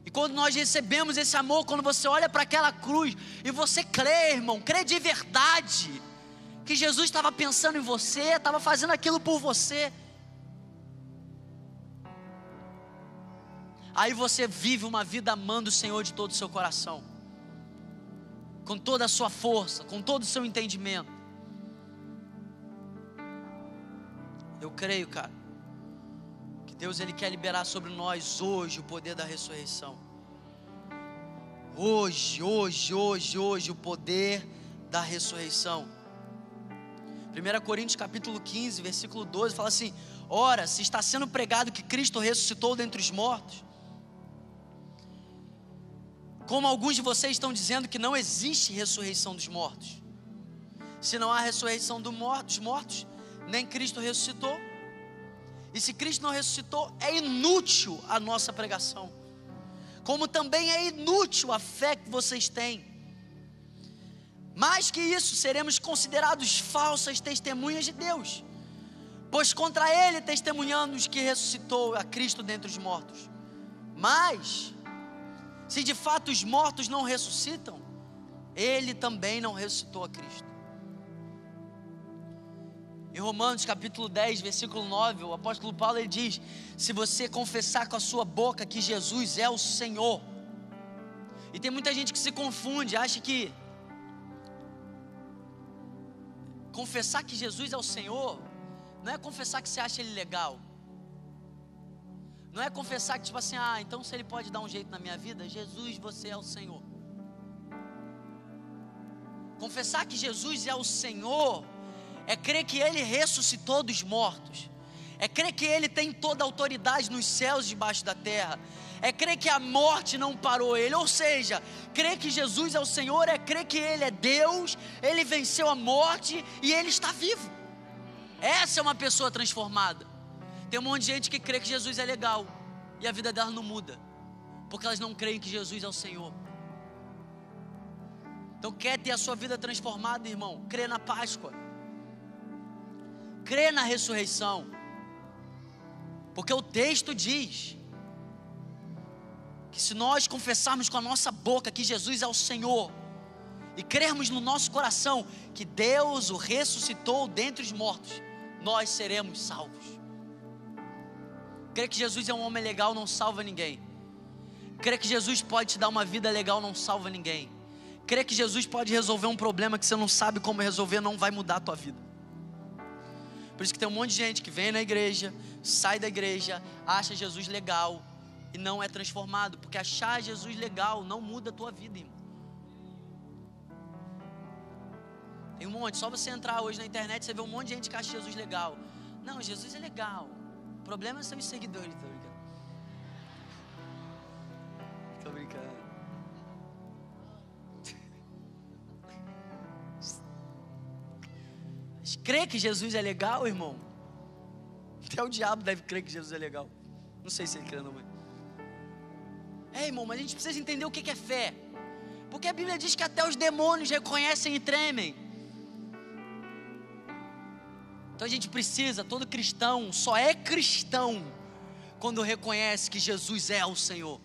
Speaker 1: E quando nós recebemos esse amor, quando você olha para aquela cruz e você crê, irmão, crê de verdade, que Jesus estava pensando em você, estava fazendo aquilo por você. Aí você vive uma vida amando o Senhor de todo o seu coração, com toda a sua força, com todo o seu entendimento. Eu creio, cara, Deus ele quer liberar sobre nós hoje o poder da ressurreição. Hoje, hoje, hoje, hoje o poder da ressurreição. 1 Coríntios capítulo 15, versículo 12 fala assim: Ora, se está sendo pregado que Cristo ressuscitou dentre os mortos, como alguns de vocês estão dizendo que não existe ressurreição dos mortos. Se não há ressurreição dos mortos, nem Cristo ressuscitou. E se Cristo não ressuscitou, é inútil a nossa pregação. Como também é inútil a fé que vocês têm. Mais que isso, seremos considerados falsas testemunhas de Deus. Pois contra ele testemunhamos que ressuscitou a Cristo dentre os mortos. Mas, se de fato os mortos não ressuscitam, ele também não ressuscitou a Cristo. Em Romanos capítulo 10, versículo 9, o apóstolo Paulo ele diz: Se você confessar com a sua boca que Jesus é o Senhor, e tem muita gente que se confunde, acha que confessar que Jesus é o Senhor não é confessar que você acha ele legal. Não é confessar que, tipo assim, ah, então se ele pode dar um jeito na minha vida, Jesus, você é o Senhor. Confessar que Jesus é o Senhor é crer que ele ressuscitou dos mortos, é crer que ele tem toda a autoridade nos céus e debaixo da terra, é crer que a morte não parou ele, ou seja, crer que Jesus é o Senhor é crer que ele é Deus, ele venceu a morte e ele está vivo. Essa é uma pessoa transformada. Tem um monte de gente que crê que Jesus é legal e a vida delas não muda, porque elas não creem que Jesus é o Senhor. Então, quer ter a sua vida transformada, irmão? Crê na Páscoa, crê na ressurreição, porque o texto diz que se nós confessarmos com a nossa boca que Jesus é o Senhor, e crermos no nosso coração que Deus o ressuscitou dentre os mortos, nós seremos salvos. Crer que Jesus é um homem legal não salva ninguém. Crer que Jesus pode te dar uma vida legal não salva ninguém. Crer que Jesus pode resolver um problema que você não sabe como resolver não vai mudar a tua vida. Por isso que tem um monte de gente que vem na igreja, sai da igreja, acha Jesus legal e não é transformado, porque achar Jesus legal não muda a tua vida, irmão. Tem um monte, só você entrar hoje na internet, você vê um monte de gente que acha Jesus legal. Não, Jesus é legal. O problema são os seguidores, tô brincando. Tô brincando. Crê que Jesus é legal, irmão? Até o diabo deve crer que Jesus é legal. Não sei se ele crê não, mas. É, irmão, mas a gente precisa entender o que é fé. Porque a Bíblia diz que até os demônios reconhecem e tremem. Então a gente precisa, todo cristão só é cristão quando reconhece que Jesus é o Senhor.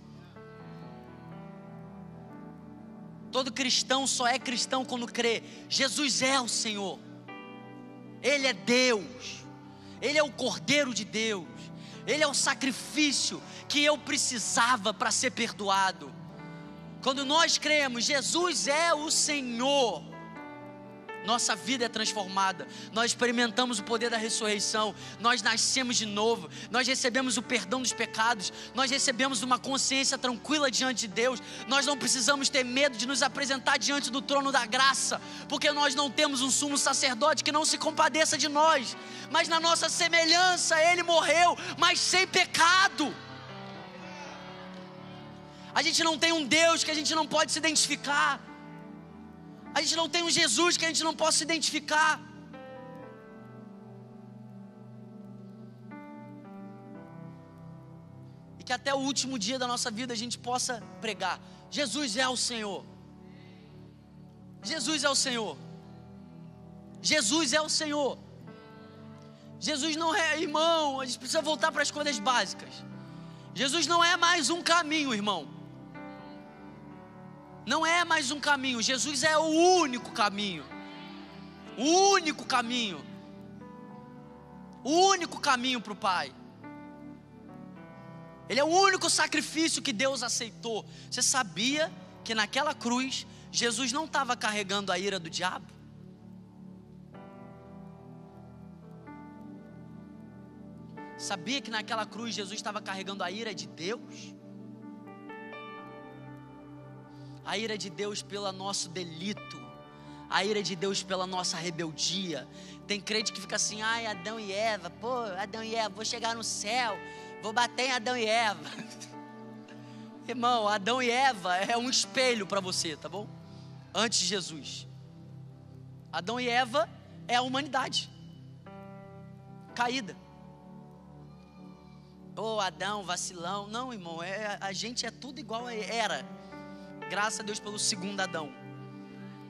Speaker 1: Todo cristão só é cristão quando crê, Jesus é o Senhor. Ele é Deus. Ele é o Cordeiro de Deus. Ele é o sacrifício que eu precisava para ser perdoado. Quando nós cremos, Jesus é o Senhor nossa vida é transformada, nós experimentamos o poder da ressurreição, nós nascemos de novo, nós recebemos o perdão dos pecados, nós recebemos uma consciência tranquila diante de Deus, nós não precisamos ter medo de nos apresentar diante do trono da graça, porque nós não temos um sumo sacerdote que não se compadeça de nós, mas na nossa semelhança ele morreu, mas sem pecado. A gente não tem um Deus que a gente não pode se identificar. A gente não tem um Jesus que a gente não possa identificar. E que até o último dia da nossa vida a gente possa pregar: Jesus é o Senhor. Jesus é o Senhor. Jesus é o Senhor. Jesus não é irmão, a gente precisa voltar para as coisas básicas. Jesus não é mais um caminho, irmão. Não é mais um caminho, Jesus é o único caminho. O único caminho. O único caminho para o Pai. Ele é o único sacrifício que Deus aceitou. Você sabia que naquela cruz Jesus não estava carregando a ira do diabo? Sabia que naquela cruz Jesus estava carregando a ira de Deus? A ira de Deus pelo nosso delito, a ira de Deus pela nossa rebeldia. Tem crente que fica assim, ai, Adão e Eva, pô, Adão e Eva, vou chegar no céu, vou bater em Adão e Eva. Irmão, Adão e Eva é um espelho para você, tá bom? Antes de Jesus. Adão e Eva é a humanidade caída. Pô, Adão, vacilão. Não, irmão, é, a gente é tudo igual era. Graças a Deus pelo segundo Adão.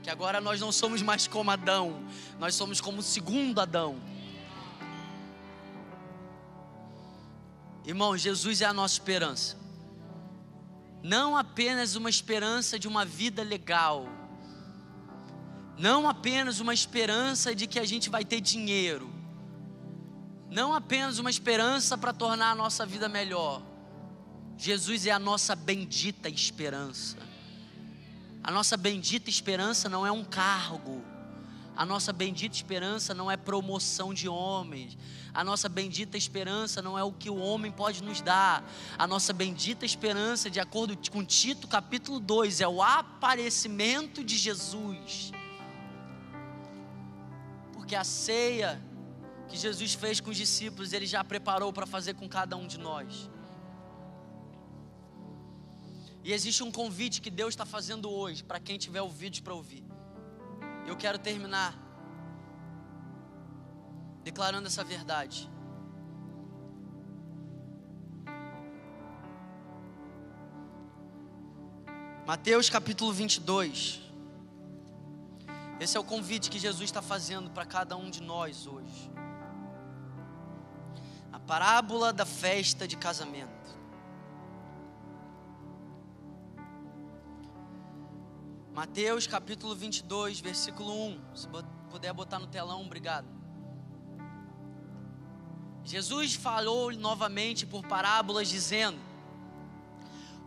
Speaker 1: Que agora nós não somos mais como Adão, nós somos como o segundo Adão. Irmão, Jesus é a nossa esperança. Não apenas uma esperança de uma vida legal. Não apenas uma esperança de que a gente vai ter dinheiro. Não apenas uma esperança para tornar a nossa vida melhor. Jesus é a nossa bendita esperança. A nossa bendita esperança não é um cargo. A nossa bendita esperança não é promoção de homens. A nossa bendita esperança não é o que o homem pode nos dar. A nossa bendita esperança, de acordo com Tito capítulo 2, é o aparecimento de Jesus. Porque a ceia que Jesus fez com os discípulos, ele já preparou para fazer com cada um de nós. E existe um convite que Deus está fazendo hoje para quem tiver ouvidos para ouvir. Eu quero terminar declarando essa verdade. Mateus capítulo 22. Esse é o convite que Jesus está fazendo para cada um de nós hoje. A parábola da festa de casamento. Mateus capítulo 22, versículo 1. Se puder botar no telão, obrigado. Jesus falou novamente por parábolas, dizendo: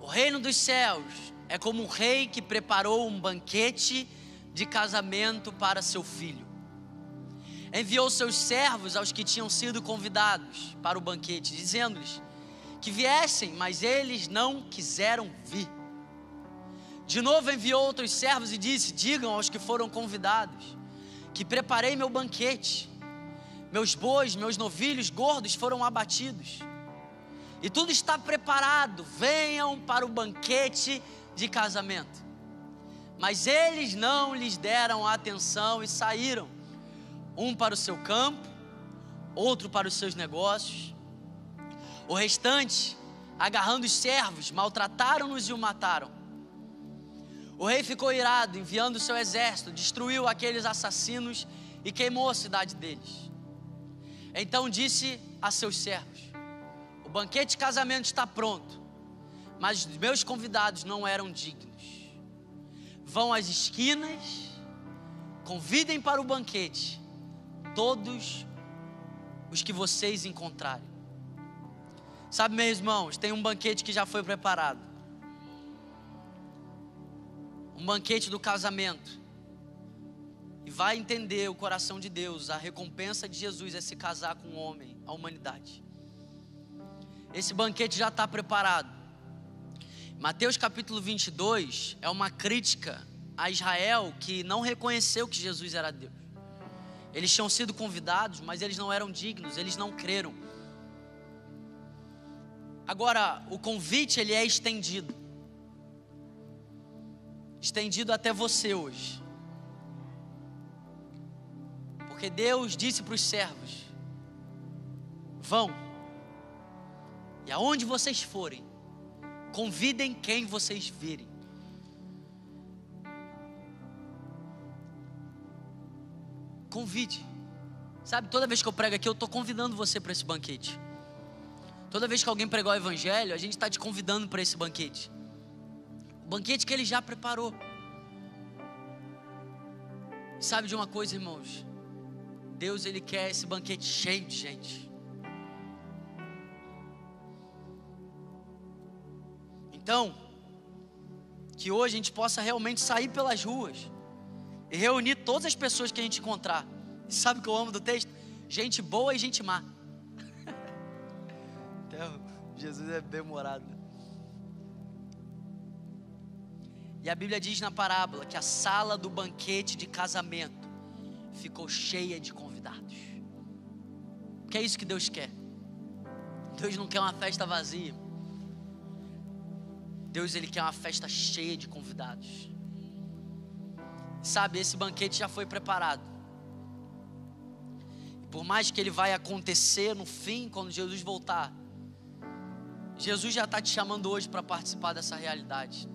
Speaker 1: O reino dos céus é como um rei que preparou um banquete de casamento para seu filho. Enviou seus servos aos que tinham sido convidados para o banquete, dizendo-lhes que viessem, mas eles não quiseram vir. De novo enviou outros servos e disse: Digam aos que foram convidados que preparei meu banquete meus bois, meus novilhos gordos foram abatidos. E tudo está preparado. Venham para o banquete de casamento. Mas eles não lhes deram atenção e saíram, um para o seu campo, outro para os seus negócios. O restante, agarrando os servos, maltrataram-nos e o mataram. O rei ficou irado, enviando o seu exército, destruiu aqueles assassinos e queimou a cidade deles. Então disse a seus servos: O banquete de casamento está pronto, mas os meus convidados não eram dignos. Vão às esquinas, convidem para o banquete todos os que vocês encontrarem. Sabe, meus irmãos, tem um banquete que já foi preparado. Um banquete do casamento e vai entender o coração de Deus, a recompensa de Jesus é se casar com o homem, a humanidade. Esse banquete já está preparado. Mateus capítulo 22 é uma crítica a Israel que não reconheceu que Jesus era Deus. Eles tinham sido convidados, mas eles não eram dignos, eles não creram. Agora, o convite ele é estendido. Estendido até você hoje. Porque Deus disse para os servos: Vão, e aonde vocês forem, convidem quem vocês virem. Convide. Sabe, toda vez que eu prego aqui, eu estou convidando você para esse banquete. Toda vez que alguém pregou o Evangelho, a gente está te convidando para esse banquete. Banquete que ele já preparou. Sabe de uma coisa, irmãos? Deus ele quer esse banquete cheio de gente. Então, que hoje a gente possa realmente sair pelas ruas e reunir todas as pessoas que a gente encontrar. Sabe o que eu amo do texto? Gente boa e gente má. então, Jesus é bem-humorado. E a Bíblia diz na parábola que a sala do banquete de casamento ficou cheia de convidados. Porque é isso que Deus quer. Deus não quer uma festa vazia. Deus ele quer uma festa cheia de convidados. Sabe, esse banquete já foi preparado. Por mais que ele vai acontecer no fim, quando Jesus voltar, Jesus já está te chamando hoje para participar dessa realidade.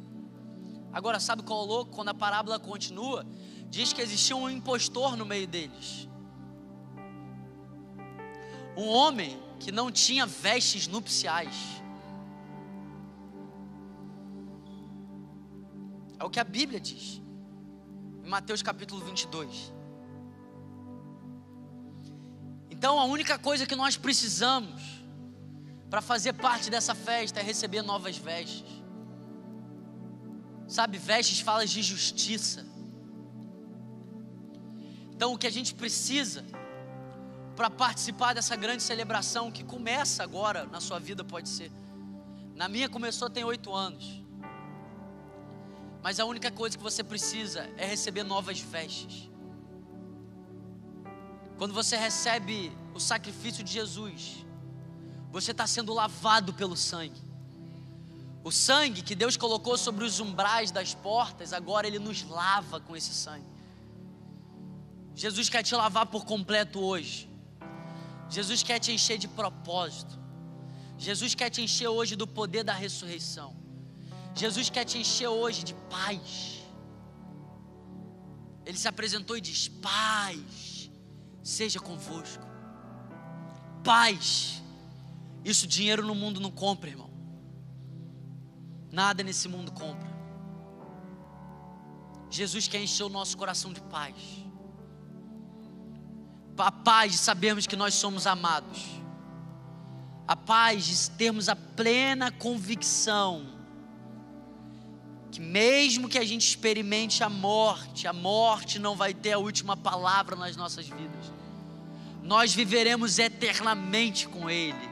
Speaker 1: Agora, sabe qual é o louco? Quando a parábola continua, diz que existia um impostor no meio deles. Um homem que não tinha vestes nupciais. É o que a Bíblia diz. Em Mateus capítulo 22. Então a única coisa que nós precisamos para fazer parte dessa festa é receber novas vestes. Sabe, vestes falas de justiça. Então o que a gente precisa para participar dessa grande celebração que começa agora na sua vida pode ser. Na minha começou tem oito anos. Mas a única coisa que você precisa é receber novas vestes. Quando você recebe o sacrifício de Jesus, você está sendo lavado pelo sangue. O sangue que Deus colocou sobre os umbrais das portas, agora Ele nos lava com esse sangue. Jesus quer te lavar por completo hoje. Jesus quer te encher de propósito. Jesus quer te encher hoje do poder da ressurreição. Jesus quer te encher hoje de paz. Ele se apresentou e diz: Paz, seja convosco. Paz. Isso dinheiro no mundo não compra, irmão. Nada nesse mundo compra. Jesus quer encher o nosso coração de paz. A paz de sabermos que nós somos amados. A paz de termos a plena convicção que mesmo que a gente experimente a morte, a morte não vai ter a última palavra nas nossas vidas. Nós viveremos eternamente com Ele.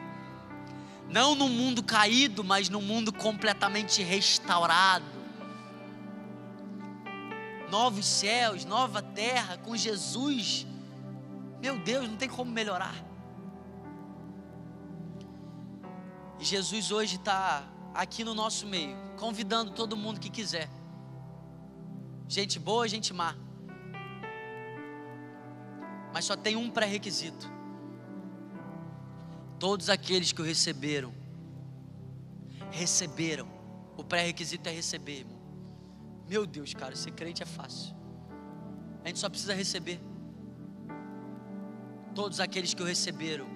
Speaker 1: Não no mundo caído, mas no mundo completamente restaurado. Novos céus, nova terra, com Jesus. Meu Deus, não tem como melhorar. E Jesus hoje está aqui no nosso meio, convidando todo mundo que quiser. Gente boa, gente má. Mas só tem um pré-requisito. Todos aqueles que o receberam, receberam. O pré-requisito é receber, irmão. Meu Deus, cara, ser crente é fácil. A gente só precisa receber. Todos aqueles que o receberam.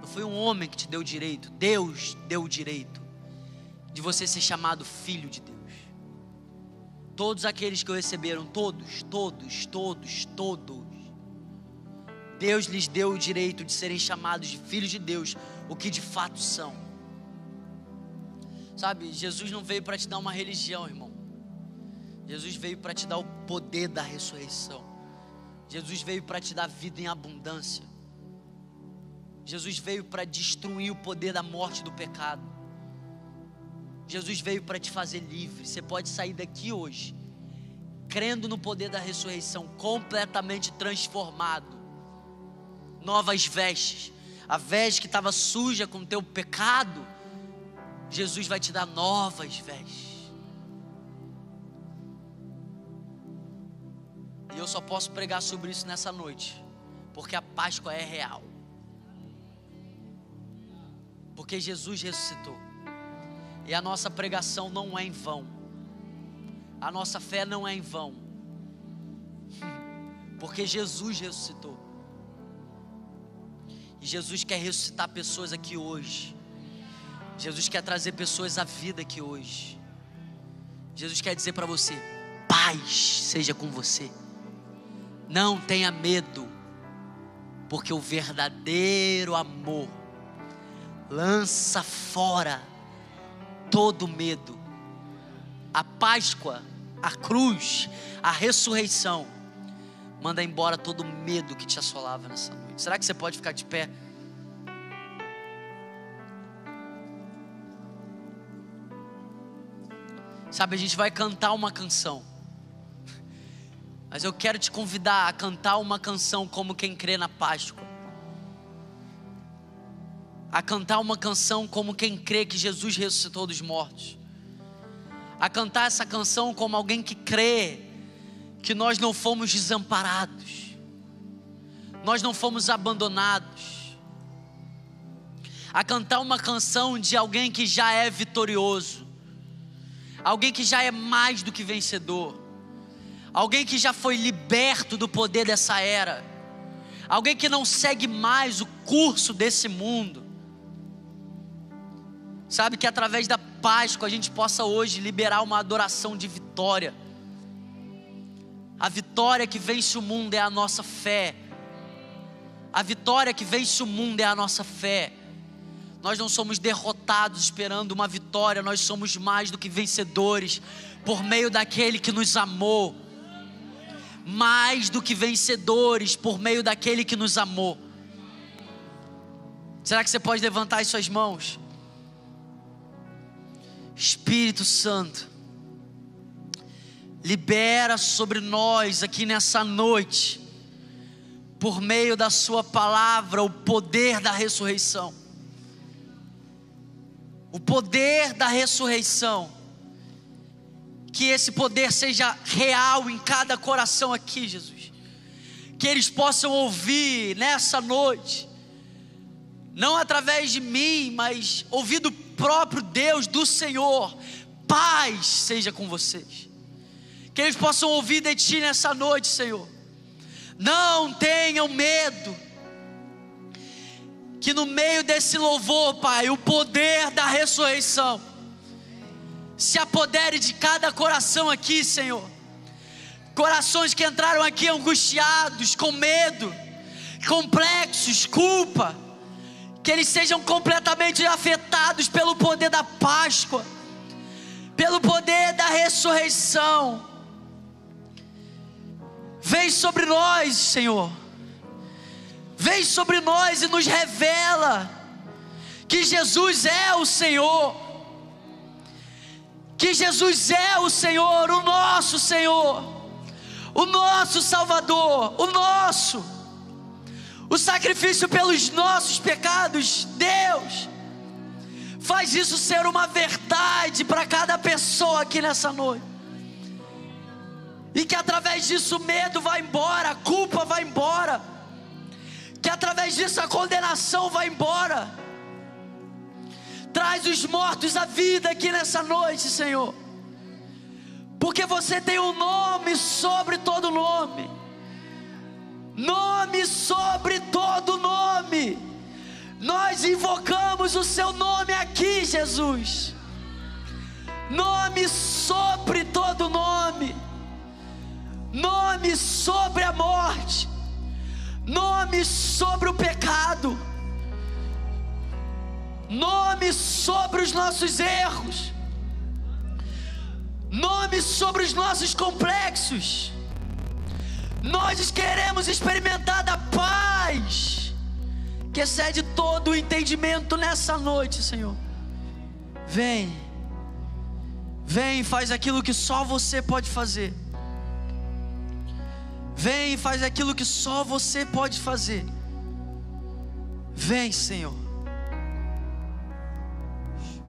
Speaker 1: Não foi um homem que te deu o direito, Deus deu o direito de você ser chamado filho de Deus. Todos aqueles que o receberam, todos, todos, todos, todos Deus lhes deu o direito de serem chamados de filhos de Deus, o que de fato são. Sabe, Jesus não veio para te dar uma religião, irmão. Jesus veio para te dar o poder da ressurreição. Jesus veio para te dar vida em abundância. Jesus veio para destruir o poder da morte e do pecado. Jesus veio para te fazer livre. Você pode sair daqui hoje, crendo no poder da ressurreição, completamente transformado novas vestes. A veste que estava suja com o teu pecado, Jesus vai te dar novas vestes. E eu só posso pregar sobre isso nessa noite, porque a Páscoa é real. Porque Jesus ressuscitou. E a nossa pregação não é em vão. A nossa fé não é em vão. Porque Jesus ressuscitou. Jesus quer ressuscitar pessoas aqui hoje. Jesus quer trazer pessoas à vida aqui hoje. Jesus quer dizer para você: paz seja com você. Não tenha medo, porque o verdadeiro amor lança fora todo medo. A Páscoa, a cruz, a ressurreição manda embora todo medo que te assolava nessa noite. Será que você pode ficar de pé? Sabe, a gente vai cantar uma canção. Mas eu quero te convidar a cantar uma canção como quem crê na Páscoa. A cantar uma canção como quem crê que Jesus ressuscitou dos mortos. A cantar essa canção como alguém que crê que nós não fomos desamparados nós não fomos abandonados. A cantar uma canção de alguém que já é vitorioso, alguém que já é mais do que vencedor, alguém que já foi liberto do poder dessa era, alguém que não segue mais o curso desse mundo. Sabe que através da Páscoa a gente possa hoje liberar uma adoração de vitória. A vitória que vence o mundo é a nossa fé. A vitória que vence o mundo é a nossa fé. Nós não somos derrotados esperando uma vitória, nós somos mais do que vencedores por meio daquele que nos amou. Mais do que vencedores por meio daquele que nos amou. Será que você pode levantar as suas mãos? Espírito Santo, libera sobre nós aqui nessa noite, por meio da Sua palavra, o poder da ressurreição. O poder da ressurreição. Que esse poder seja real em cada coração aqui, Jesus. Que eles possam ouvir nessa noite, não através de mim, mas ouvir do próprio Deus, do Senhor, paz seja com vocês. Que eles possam ouvir de Ti nessa noite, Senhor. Não tenham medo. Que no meio desse louvor, Pai, o poder da ressurreição se apodere de cada coração aqui, Senhor. Corações que entraram aqui angustiados, com medo, complexos, culpa que eles sejam completamente afetados pelo poder da Páscoa, pelo poder da ressurreição. Vem sobre nós, Senhor. Vem sobre nós e nos revela que Jesus é o Senhor. Que Jesus é o Senhor, o nosso Senhor, o nosso Salvador, o nosso o sacrifício pelos nossos pecados, Deus, faz isso ser uma verdade para cada pessoa aqui nessa noite. E que através disso o medo vai embora, a culpa vai embora. Que através disso a condenação vai embora. Traz os mortos à vida aqui nessa noite, Senhor. Porque você tem um nome sobre todo nome nome sobre todo nome. Nós invocamos o seu nome aqui, Jesus. Nome sobre todo nome. Nome sobre a morte. Nome sobre o pecado. Nome sobre os nossos erros. Nome sobre os nossos complexos nós queremos experimentar da paz que excede todo o entendimento nessa noite, Senhor. Vem, vem, faz aquilo que só você pode fazer. Vem, faz aquilo que só você pode fazer. Vem, Senhor.